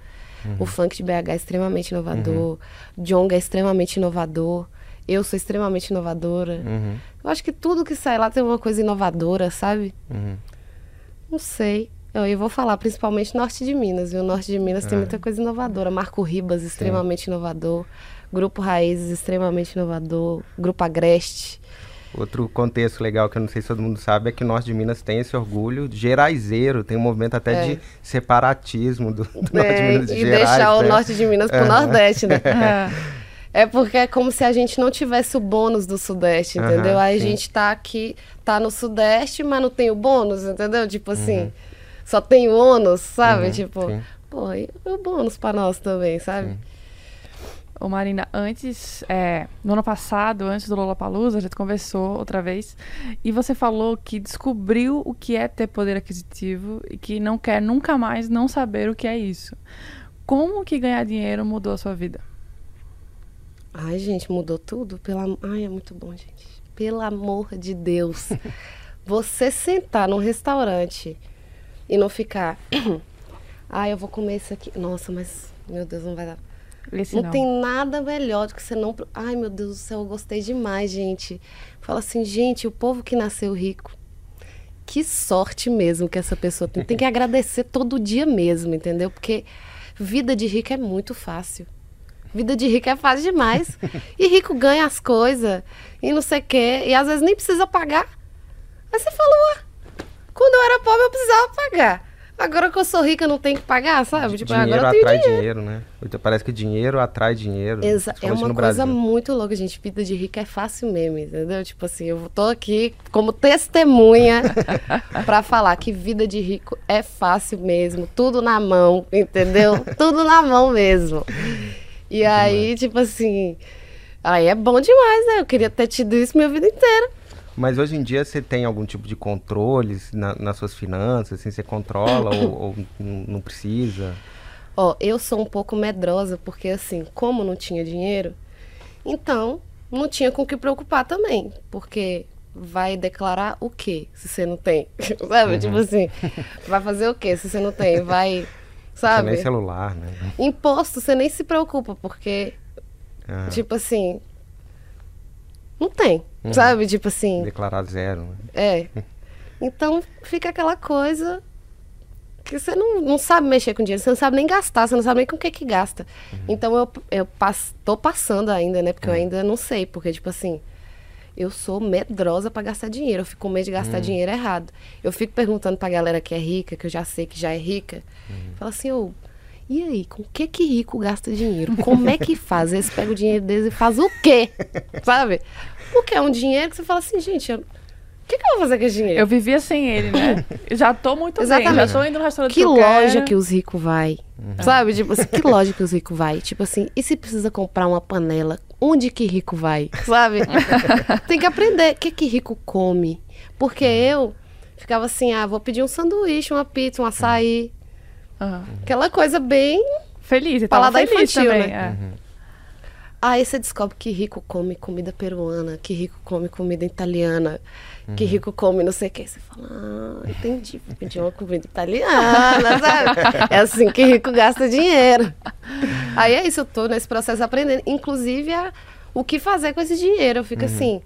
Uhum.
O funk de BH é extremamente inovador. Jonga é extremamente inovador. Eu sou extremamente inovadora.
Uhum,
Eu acho que tudo que sai lá tem uma coisa inovadora, sabe?
uhum.
Não sei. Eu, eu vou falar principalmente norte de Minas, viu? Norte de Minas tem muita coisa inovadora. Marco Ribas, extremamente inovador. Grupo Raízes, extremamente inovador. Grupo Agreste.
Outro contexto legal que eu não sei se todo mundo sabe é que o norte de Minas tem esse orgulho geraizeiro, tem um movimento até
É.
de separatismo do, do norte de
É,
Minas
e
Gerais.
deixar o
né?
norte de Minas pro. Nordeste, né? (laughs)
É.
É porque é como se a gente não tivesse o bônus do Sudeste, entendeu? Aí
sim.
a gente tá aqui, tá no Sudeste, mas não tem o bônus, entendeu? Tipo assim,
Uhum.
só tem o ônus, sabe?
Uhum,
tipo,
sim.
pô, e o bônus pra nós também, sabe?
Sim.
Ô Marina, antes, é, no ano passado, antes do Lollapalooza, a gente conversou outra vez, e você falou que descobriu o que é ter poder aquisitivo e que não quer nunca mais não saber o que é isso. Como que ganhar dinheiro mudou a sua vida?
Ai, gente, mudou tudo. Pela... Ai, é muito bom, gente. Pelo amor de Deus. (laughs) Você sentar num restaurante e não ficar. (clears throat) Ai, eu vou comer isso aqui. Nossa, mas, meu Deus, não vai dar.
Esse
Não,
não.
tem nada melhor do que você não. Ai, meu Deus do céu, eu gostei demais, gente. Fala assim, gente, o povo que nasceu rico. Que sorte mesmo que essa pessoa tem. Tem que (laughs) agradecer todo dia mesmo, entendeu? Porque vida de rico é muito fácil. Vida de rico é fácil demais. (laughs) E rico ganha as coisas e não sei o quê. E às vezes nem precisa pagar. Aí você falou, ah, quando eu era pobre eu precisava pagar. Agora que eu sou rica não tenho que pagar, sabe? Tipo,
dinheiro atrai
dinheiro.
dinheiro. né? Então, Parece que dinheiro atrai dinheiro.
Exa é uma coisa muito louca, gente. Vida de rico é fácil mesmo, entendeu? Tipo assim, eu tô aqui como testemunha (laughs) pra falar que vida de rico é fácil mesmo. Tudo na mão, entendeu? tudo na mão mesmo. E aí, tipo assim, aí é bom demais, né? Eu queria ter tido isso minha vida inteira.
Mas hoje em dia você tem algum tipo de controle na- nas suas finanças? Assim, você controla ou, (coughs) ou não precisa?
Ó, eu sou um pouco medrosa, porque assim, como não tinha dinheiro, então não tinha com o que preocupar também. Porque vai declarar o quê se você não tem? (laughs) sabe? Tipo assim, vai fazer o quê se você não tem? Vai. (laughs)
Você
Sabe?
nem celular, né?
Imposto, você nem se preocupa, porque,
Ah,
tipo assim. Não tem. Sabe? Tipo assim.
declarar zero. né?
É. Então fica aquela coisa que você não, não sabe mexer com dinheiro, você não sabe nem gastar, você não sabe nem com o que que gasta. Então eu, eu pass, tô passando ainda, né? Porque eu ainda não sei, porque, tipo assim, eu sou medrosa pra gastar dinheiro. Eu fico com medo de gastar dinheiro errado. Eu fico perguntando pra galera que é rica, que eu já sei que já é rica, fala assim, ô. E aí, com o que que rico gasta dinheiro? Como é que faz? Eles pegam o dinheiro deles e faz o quê? (laughs) Sabe? Porque é um dinheiro que você fala assim, gente, eu- o que, que eu vou fazer com esse dinheiro?
Eu vivia sem ele, né? (laughs) Já tô muito bem,
Exatamente.
já tô indo no restaurante
Que
eu
loja
quero.
que os ricos vai? Sabe? Tipo assim, que (laughs) loja que os ricos vai? Tipo assim, e se precisa comprar uma panela? Onde que rico vai? Sabe? (laughs) Tem que aprender. O que que rico come? Porque eu ficava assim, ah, vou pedir um sanduíche, uma pizza, um açaí.
Aham.
Aquela coisa bem...
Feliz, e tava
Paladar
feliz
infantil,
também.
né?
é.
Aí você descobre que rico come comida peruana, que rico come comida italiana, que rico come não sei o que. Você fala, ah, entendi, vou pedir uma comida italiana, (laughs) sabe? É assim que rico gasta dinheiro. Aí é isso, eu tô nesse processo aprendendo. Inclusive, a- o que fazer com esse dinheiro. Eu fico assim,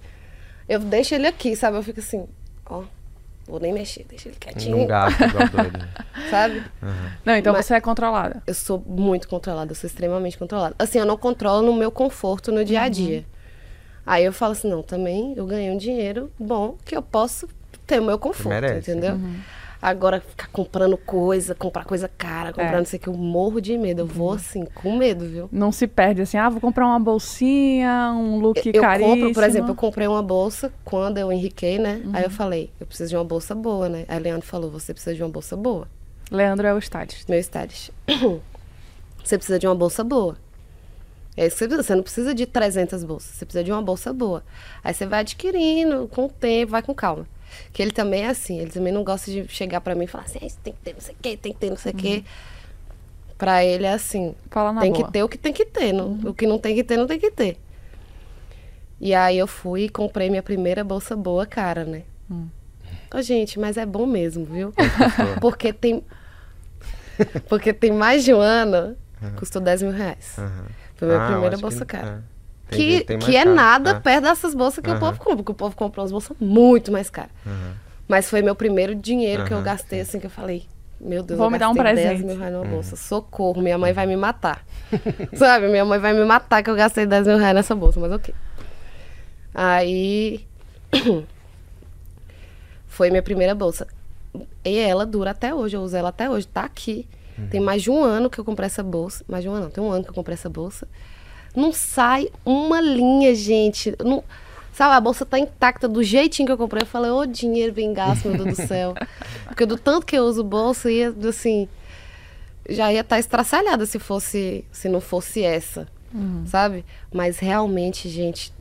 eu deixo ele aqui, sabe? Eu fico assim, ó, vou nem mexer, deixa ele quietinho,
Não gasta igual (laughs) doido.
sabe?
Não, então
Mas-
você é controlada.
Eu sou muito controlada, eu sou extremamente controlada. Assim, eu não controlo no meu conforto no dia a dia. Aí eu falo assim, não, também eu ganhei um dinheiro bom que eu posso ter o meu conforto,
merece.
entendeu? Agora, ficar comprando coisa, comprar coisa cara, comprar
É.
não sei o que, eu morro de medo. Eu vou assim, com medo, viu?
Não se perde assim, ah, vou comprar uma bolsinha, um look
eu
caríssimo.
compro, por exemplo, eu comprei uma bolsa quando eu enriquei, né? Aí
Uhum.
eu falei, eu preciso de uma bolsa boa, né? Aí Leandro falou, você precisa de uma bolsa boa.
Leandro é o estádio.
meu status. (coughs) você precisa de uma bolsa boa. É isso que você precisa. Você não precisa de 300 bolsas. Você precisa de uma bolsa boa. Aí você vai adquirindo com o tempo, vai com calma. Que ele também é assim. Ele também não gosta de chegar pra mim e falar assim, "Ah, isso tem que ter não sei o quê, tem que ter não sei o quê. Pra ele é assim.
Fala na
tem
boa.
que ter o que tem que ter. Não, O que não tem que ter, não tem que ter. E aí eu fui e comprei minha primeira bolsa boa, cara, né? Ô, gente, mas é bom mesmo, viu? (laughs) Porque tem. Porque tem mais de um ano, custou 10 mil reais. Foi minha
Ah,
primeira bolsa
que-
cara.
é. Vezes
Que, que é
caro.
nada
Ah,
perto dessas bolsas que o
Aham.
povo compra, porque o povo comprou umas bolsas muito mais caras.
aham.
Mas foi meu primeiro dinheiro que eu gastei, assim, que eu falei, meu Deus,
Vou
eu
me dar um
gastei 10
presente.
mil reais numa bolsa. Socorro, minha mãe vai me matar. (laughs) Sabe, minha mãe vai me matar que eu gastei 10 mil reais nessa bolsa, mas ok. Aí (clears throat) foi minha primeira bolsa. E ela dura até hoje, eu uso ela até hoje, tá aqui. Tem mais de um ano que eu comprei essa bolsa. Mais de um ano, não, tem um ano que eu comprei essa bolsa. Não sai uma linha, gente. Não, sabe, a bolsa tá intacta do jeitinho que eu comprei. Eu falei, ô dinheiro bem gasto, meu Deus do céu. (laughs) Porque do tanto que eu uso bolsa, ia, assim, já ia estar estraçalhada se fosse, se não fosse essa, sabe? Mas realmente, gente,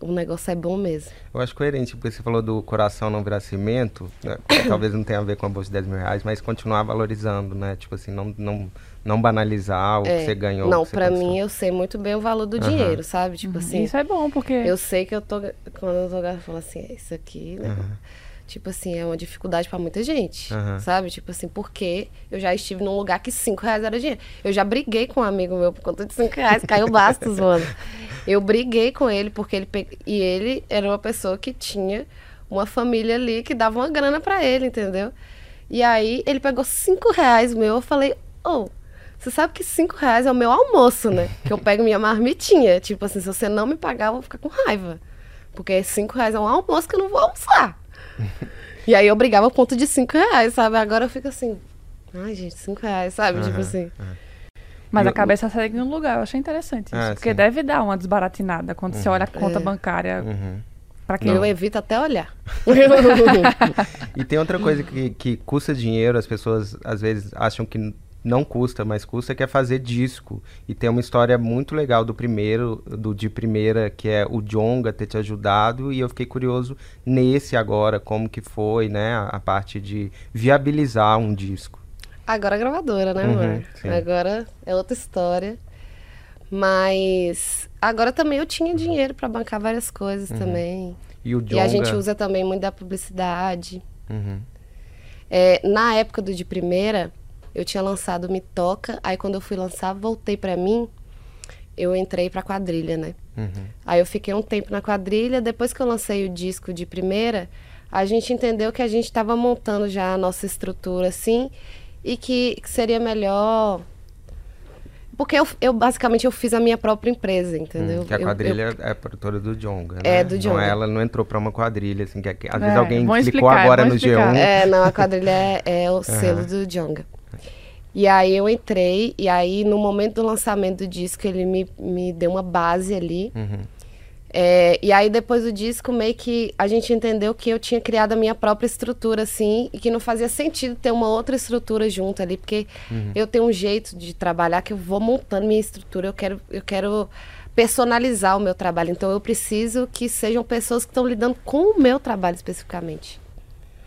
o negócio é bom mesmo.
Eu acho coerente, porque você falou do coração não virar cimento, né? (coughs) talvez não tenha a ver com a bolsa de 10 mil reais, mas continuar valorizando, né? Tipo assim, não, não, não banalizar o que
É,
você ganhou.
Não,
que conquistou.
mim eu sei muito bem o valor do
Aham.
dinheiro, sabe? Tipo assim,
Isso é bom, porque
eu sei que eu tô. Quando eu tô eu falo assim, é isso aqui, né? Tipo assim, é uma dificuldade pra muita gente, sabe? Tipo assim, porque eu já estive num lugar que 5 reais era dinheiro. Eu já briguei com um amigo meu por conta de 5 reais, caiu bastos, (laughs) mano. Eu briguei com ele porque ele. Pe... E ele era uma pessoa que tinha uma família ali que dava uma grana pra ele, entendeu? E aí ele pegou 5 reais meu, eu falei, ô. Você sabe que 5 reais é o meu almoço, né? Que eu pego minha marmitinha. Tipo assim, se você não me pagar, eu vou ficar com raiva. Porque 5 reais é um almoço que eu não vou almoçar. E aí eu brigava a ponto de 5 reais, sabe? Agora eu fico assim, ai gente, 5 reais, sabe? Tipo
Aham,
assim.
Mas
E
a
o-
cabeça segue no lugar. Eu achei interessante isso.
Ah,
porque
sim.
deve dar uma desbaratinada quando você olha a conta
É.
bancária.
Uhum.
Pra quem
Eu evito até olhar. (laughs) (laughs)
E tem outra coisa que, que custa dinheiro, as pessoas às vezes acham que não custa, mas custa que é fazer disco. E tem uma história muito legal do primeiro, do de primeira, que é o Jonga ter te ajudado, e eu fiquei curioso nesse agora, como que foi, né, a, a parte de viabilizar um disco.
Agora é gravadora, né,
Uhum,
amor?
sim.
Agora é outra história. Mas agora também eu tinha dinheiro pra bancar várias coisas também.
E o Jonga...
E a gente usa também muito da publicidade.
Uhum.
É, na época do de primeira, eu tinha lançado Me Toca, aí quando eu fui lançar, voltei pra mim, eu entrei pra quadrilha, né?
Uhum.
Aí eu fiquei um tempo na quadrilha, depois que eu lancei o disco de primeira, a gente entendeu que a gente estava montando já a nossa estrutura assim e que, que seria melhor porque eu, eu, basicamente eu fiz a minha própria empresa, entendeu?
Hum, que a
Eu-
quadrilha
eu-
é a produtora do Jonga, né?
É, do
Não,
Djonga.
ela não entrou pra uma quadrilha, assim, que, que às
É,
vezes alguém clicou
explicar,
agora no
explicar.
G1.
É, não, a quadrilha (laughs) é, é o selo do Djonga. E aí eu entrei, e aí no momento do lançamento do disco, ele me, me deu uma base ali.
Uhum.
É, e aí depois do disco, meio que a gente entendeu que eu tinha criado a minha própria estrutura, assim, e que não fazia sentido ter uma outra estrutura junto ali, porque eu tenho um jeito de trabalhar que eu vou montando minha estrutura, eu quero, eu quero personalizar o meu trabalho. Então eu preciso que sejam pessoas que estão lidando com o meu trabalho especificamente.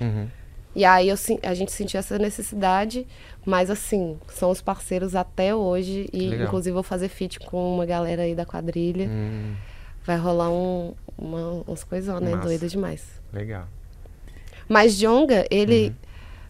Uhum.
E aí eu, a gente sentiu essa necessidade, mas assim, são os parceiros até hoje. E
Legal.
inclusive vou fazer feat com uma galera aí da quadrilha.
Hum,
Vai rolar um, uma, umas coisonas, né?
Massa.
Doida demais.
legal.
Mas Jonga, ele.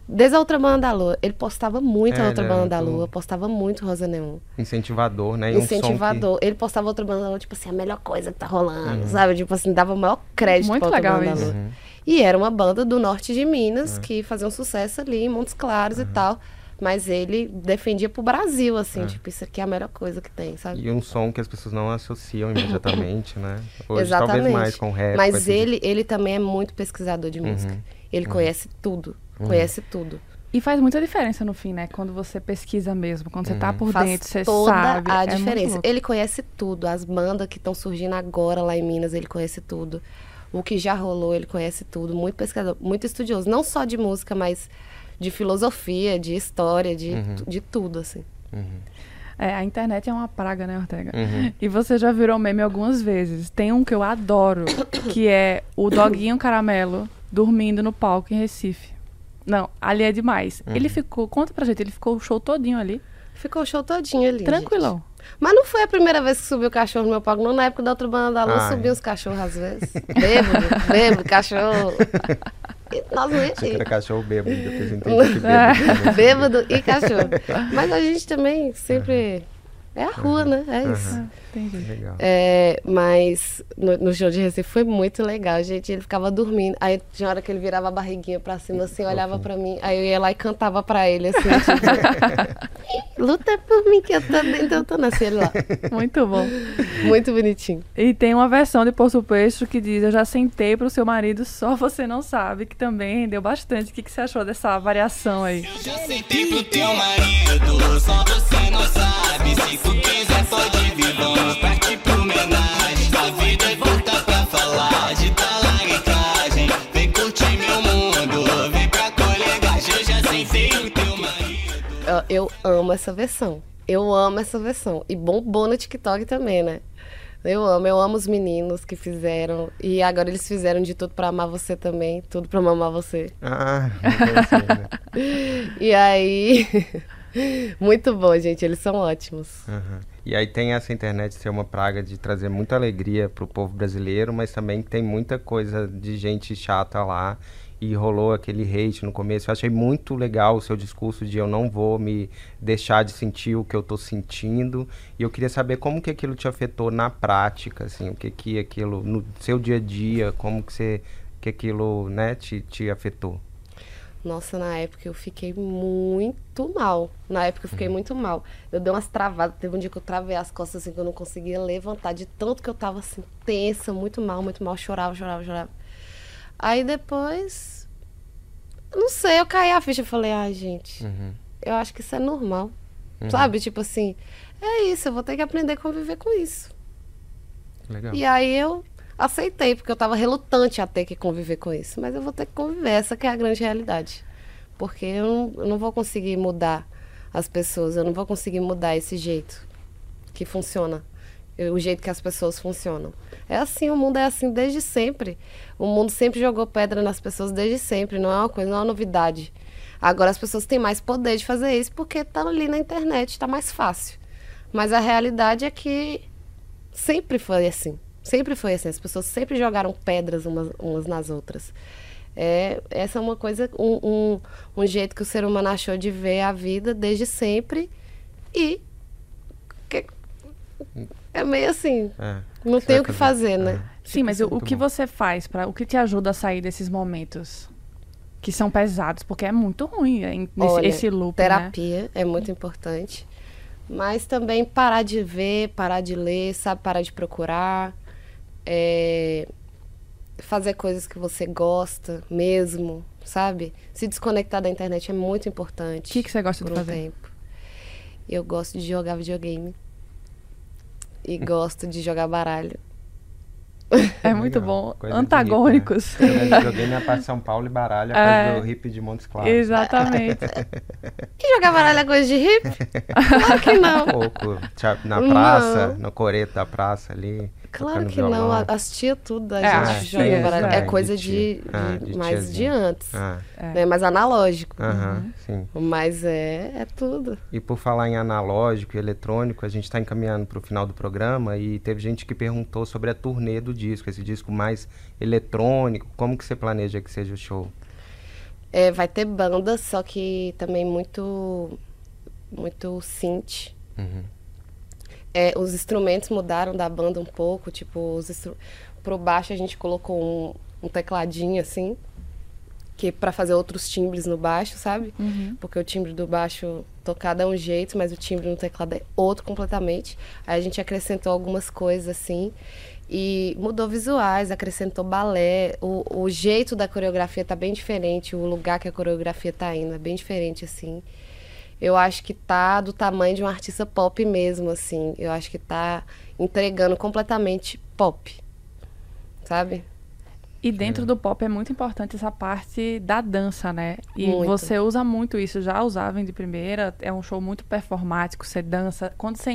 Desde a Outra Banda da Lua, ele postava muito
Uhum. É,
a Outra
é
Banda da Lua, postava muito Rosa Neon.
Incentivador, né? E um som que-
Incentivador. Ele postava Outra Banda da Lua, tipo assim, a melhor coisa que tá rolando, sabe? Tipo assim, dava o maior crédito
Muito
pra Outra
legal
Banda da
isso.
Lua.
Uhum.
E era uma banda do norte de Minas que fazia um sucesso ali em Montes Claros e tal. Mas ele defendia pro Brasil, assim, tipo, isso aqui é a melhor coisa que tem, sabe?
E um som que as pessoas não associam imediatamente, né? (laughs) Hoje
Exatamente.
talvez mais com rap.
Mas ele, ele também é muito pesquisador de música. Ele conhece tudo. Conhece tudo.
E faz muita diferença no fim, né? Quando você pesquisa mesmo, quando você tá por
Faz
dentro, você
toda
sabe.
a
é
diferença. Ele conhece tudo. As bandas que estão surgindo agora lá em Minas, ele conhece tudo. O que já rolou, ele conhece tudo. Muito pesquisador, muito estudioso. Não só de música, mas de filosofia, de história, de, tu- de tudo, assim.
É, a internet é uma praga, né, Ortega?
Uhum.
E você já virou meme algumas vezes. Tem um que eu adoro, que é o Doguinho Caramelo dormindo no palco em Recife. Não, ali é demais.
Uhum.
Ele ficou, conta pra gente, ele ficou o show todinho ali,
Ficou o show todinho ali.
tranquilão.
gente. Mas não foi a primeira vez que subiu o cachorro no meu palco, não. Na época da outra banda da luz,
Ai.
subiu os cachorros às vezes. Bêbado, bêbado, cachorro. E nós não
Achei que era cachorro bêbado, depois entendi que
É. (laughs)
bêbado. também.
Bêbado e cachorro. Mas a gente também sempre. É a rua, né? É isso.
Aham.
Entendi.
Legal.
É, mas no, no show de Recife foi muito legal, gente. Ele ficava dormindo. Aí tinha hora que ele virava a barriguinha pra cima, assim, olhava pra mim. Aí eu ia lá e cantava pra ele, assim, tipo, (laughs) luta por mim que eu tô dentro, eu tô nascendo lá.
Muito bom.
Muito bonitinho.
E tem uma versão de Por Suposto que diz: Eu já sentei pro seu marido, só você não sabe, que também rendeu bastante. O que, que você achou dessa variação aí?
Já sentei pro teu marido, só você não sabe. Se tu quiser, pode vir, vamos partir pro homenagem. A vida é volta pra falar de talaricagem. Vem curtir meu mundo, vem pra colegagem. Eu já sentei pro teu marido.
Eu, eu amo essa versão. Eu amo essa versão. E bombou no TikTok também, né? Eu amo, eu amo os meninos que fizeram. E agora eles fizeram de tudo pra amar você também. Tudo pra mamar você.
Ah, não né? (laughs)
E aí. Muito bom, gente. Eles são ótimos.
Aham. E aí tem essa internet ser uma praga de trazer muita alegria pro povo brasileiro, mas também tem muita coisa de gente chata lá. E rolou aquele hate no começo. Eu achei muito legal o seu discurso de eu não vou me deixar de sentir o que eu tô sentindo. E eu queria saber como que aquilo te afetou na prática, assim, o que que aquilo, no seu dia a dia, como que você, que aquilo, né, te, te afetou.
Nossa, na época eu fiquei muito mal. Na época eu fiquei muito mal. Eu dei umas travadas. Teve um dia que eu travei as costas assim que eu não conseguia levantar. De tanto que eu tava assim, tensa, muito mal, muito mal. Chorava, chorava, chorava. Aí depois. Não sei, eu caí a ficha. Eu falei, ai, gente,
Uhum.
eu acho que isso é normal. Sabe? Tipo assim, é isso, eu vou ter que aprender a conviver com isso.
Legal.
E aí eu aceitei, porque eu tava relutante a ter que conviver com isso. Mas eu vou ter que conviver, essa que é a grande realidade. Porque eu não, eu não vou conseguir mudar as pessoas. Eu não vou conseguir mudar esse jeito que funciona. eu- O jeito que as pessoas funcionam. É assim, o mundo é assim desde sempre. O mundo sempre jogou pedra nas pessoas desde sempre. Não é uma coisa, não é uma novidade. Agora as pessoas têm mais poder de fazer isso porque tá ali na internet, tá mais fácil. Mas a realidade é que sempre foi assim. Sempre foi assim. As pessoas sempre jogaram pedras umas, umas nas outras. É, essa é uma coisa, um, um, um jeito que o ser humano achou de ver a vida desde sempre. E que- é meio assim.
É.
Não tem o que fazer, né?
Sim, mas o, o
muito
que
bom.
você faz para o que te ajuda a sair desses momentos que são pesados, porque é muito ruim é, nesse,
Olha,
esse loop, né?
Terapia é muito importante. Mas também parar de ver, parar de ler, sabe? Parar de procurar. É, fazer coisas que você gosta mesmo, sabe? Se desconectar da internet é muito importante.
O que, que você gosta de
por um
fazer?
tempo. Eu gosto de jogar videogame. E gosto de jogar baralho.
É muito
Legal.
bom.
Coisa
Antagônicos.
rico, né? Jogar videogame é a parte de São Paulo e baralho, a
É.
coisa do hippie de Montes Claros.
Exatamente. (laughs)
E jogar baralho é coisa de hippie? Claro que não.
Um pouco. Na
Não.
praça, no coreto da praça ali.
Claro que não,
violão.
a- as tia tudo, a
É,
gente baralho.
é,
É
de
coisa
tia.
de,
Ah,
de-
de
mais de
tiazinha.
antes,
Ah,
né? Mais analógico. Uhum.
sim.
Mas é, é tudo.
E por falar em analógico e eletrônico, a gente está encaminhando para o final do programa e teve gente que perguntou sobre a turnê do disco, esse disco mais eletrônico, como que você planeja que seja o show?
É, vai ter banda, só que também muito, muito synth.
Uhum.
É, os instrumentos mudaram da banda um pouco, tipo, os pro baixo a gente colocou um, um tecladinho assim, que é para fazer outros timbres no baixo, sabe? Porque o timbre do baixo tocado é um jeito, mas o timbre no teclado é outro completamente. Aí a gente acrescentou algumas coisas assim e mudou visuais, acrescentou balé, o, o jeito da coreografia tá bem diferente, o lugar que a coreografia tá indo é bem diferente assim. Eu acho que tá do tamanho de um artista pop mesmo, assim. Eu acho que tá entregando completamente pop. Sabe?
E dentro do pop é muito importante essa parte da dança, né? E
Muito.
você usa muito isso, já usava de primeira, é um show muito performático, você dança. Quando você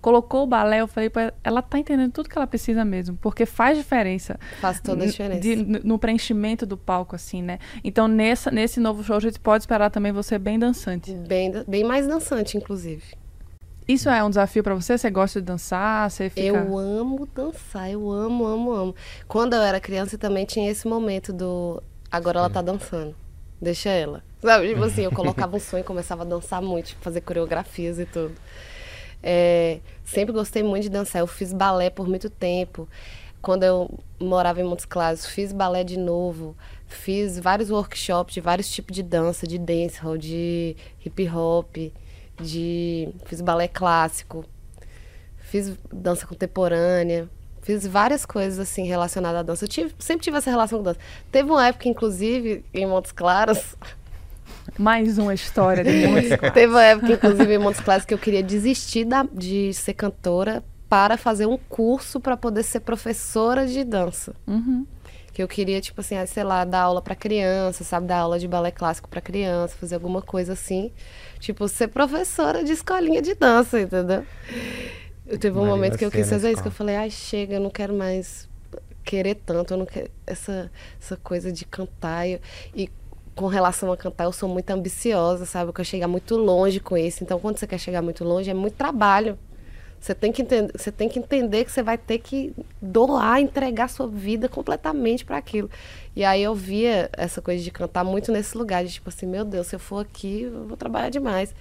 colocou o balé, eu falei, "Pô, ela tá entendendo tudo que ela precisa mesmo, porque faz diferença.
Faz toda a diferença.
de- no preenchimento do palco, assim, né? Então, nessa, nesse novo show, a gente pode esperar também você bem dançante.
Bem, bem mais dançante, inclusive.
Isso é um desafio pra você? Você gosta de dançar? Você fica...
Eu amo dançar, eu amo, amo, amo. Quando eu era criança também tinha esse momento do agora ela tá dançando. Deixa ela. Sabe, tipo assim, eu colocava um sonho e começava a dançar muito, tipo, fazer coreografias e tudo. É, sempre gostei muito de dançar. Eu fiz balé por muito tempo. Quando eu morava em Montes Claros, fiz balé de novo. Fiz vários workshops de vários tipos de dança, de dancehall, de hip hop, de fiz balé clássico. Fiz dança contemporânea. Fiz várias coisas assim relacionadas à dança. Eu tive- sempre tive essa relação com dança. Teve uma época, inclusive, em Montes Claros, (laughs)
Mais uma história de (laughs) música.
Teve uma época, inclusive, em Montes Claros, que eu queria desistir da- de ser cantora para fazer um curso para poder ser professora de dança.
Uhum.
Que eu queria, tipo assim, ah, sei lá, dar aula para criança, sabe? Dar aula de balé clássico para criança, fazer alguma coisa assim. Tipo, ser professora de escolinha de dança, entendeu? Eu teve um
Marina
momento que eu quis fazer isso, que eu falei, ai, chega, eu não quero mais querer tanto, eu não quero essa, essa coisa de cantar. E, e com relação a cantar, eu sou muito ambiciosa, sabe? Eu quero chegar muito longe com isso. Então, quando você quer chegar muito longe, é muito trabalho. Você tem que entender, você tem que entender que você vai ter que doar, entregar sua vida completamente para aquilo. E aí eu via essa coisa de cantar muito nesse lugar, de tipo assim, meu Deus, se eu for aqui, eu vou trabalhar demais.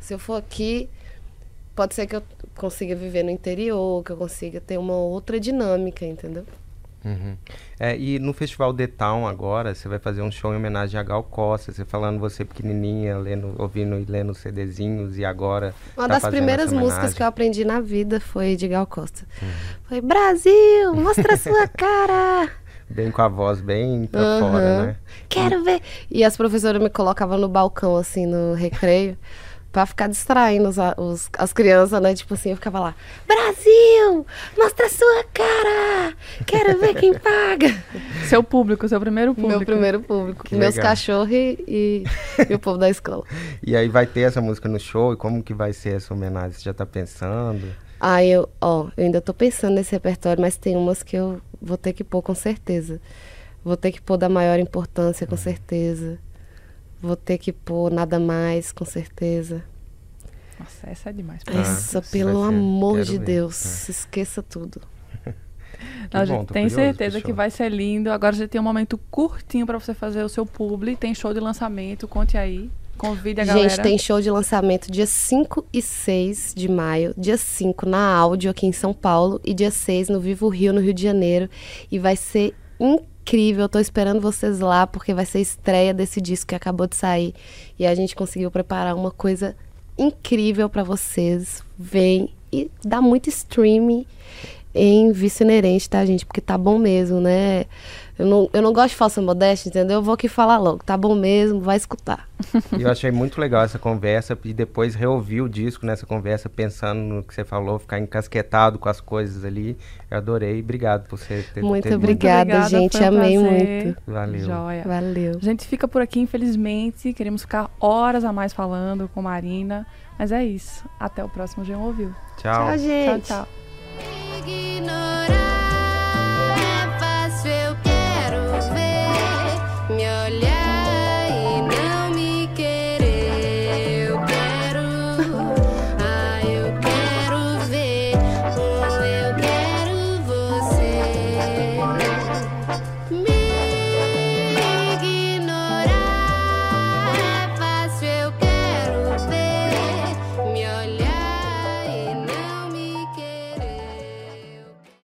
Se eu for aqui, pode ser que eu consiga viver no interior, que eu consiga ter uma outra dinâmica, entendeu?
Uhum. É, e no Festival The Town agora, você vai fazer um show em homenagem a Gal Costa, você falando você pequenininha, lendo, ouvindo e lendo CDzinhos e agora
Uma
tá
das primeiras músicas que eu aprendi na vida foi de Gal Costa. Foi Brasil, mostra a sua (laughs) cara.
Bem com a voz bem pra
Aham.
fora, né?
Quero ver. E as professoras me colocavam no balcão, assim, no recreio, pra ficar distraindo os, os- as crianças, né? Tipo assim, eu ficava lá, Brasil, mostra a sua cara, quero ver quem paga. (laughs)
Seu público, seu primeiro público.
Meu primeiro público,
Que
meus
legal.
cachorros e, (laughs) e, o povo da escola.
E aí vai ter essa música no show, e como que vai ser essa homenagem? Você já tá pensando?
Aí eu, ó, eu ainda tô pensando nesse repertório, mas tem umas que eu vou ter que pôr com certeza. Vou ter que pôr da maior importância, com certeza. Vou ter que pôr nada mais, com certeza.
Nossa, essa é demais.
Ah,
Essa,
isso
pelo amor
quero
de
ver.
Deus, esqueça tudo. (laughs)
Que
Não,
bom,
gente,
curioso
certeza que vai ser lindo. Agora já tem um momento curtinho pra você fazer o seu publi. Tem show de lançamento, conte aí. Convide a galera.
Gente, tem show de lançamento dia 5 e 6 de maio. Dia 5 na Áudio aqui em São Paulo e dia 6 no Vivo Rio, no Rio de Janeiro. E vai ser incrível. Eu tô esperando vocês lá porque vai ser estreia desse disco que acabou de sair. E a gente conseguiu preparar uma coisa incrível pra vocês. Vem e dá muito streaming em Vício Inerente, tá, gente? Porque tá bom mesmo, né? Eu não, eu não gosto de falsa modéstia, entendeu? Eu vou aqui falar logo. Tá bom mesmo, vai escutar.
E (laughs) eu achei muito legal essa conversa e depois reouvir o disco nessa conversa, pensando no que você falou, ficar encasquetado com as coisas ali. Eu adorei. Obrigado por você ter
Muito
ter
obrigada, gente.
foi um
Amei
prazer.
muito.
Valeu.
Joia.
Valeu.
A gente fica por aqui, infelizmente. Queremos ficar horas a mais falando com Marina. Mas é isso. Até o próximo G1 Ouviu.
Tchau.
Tchau, gente.
Tchau, tchau. me olhar.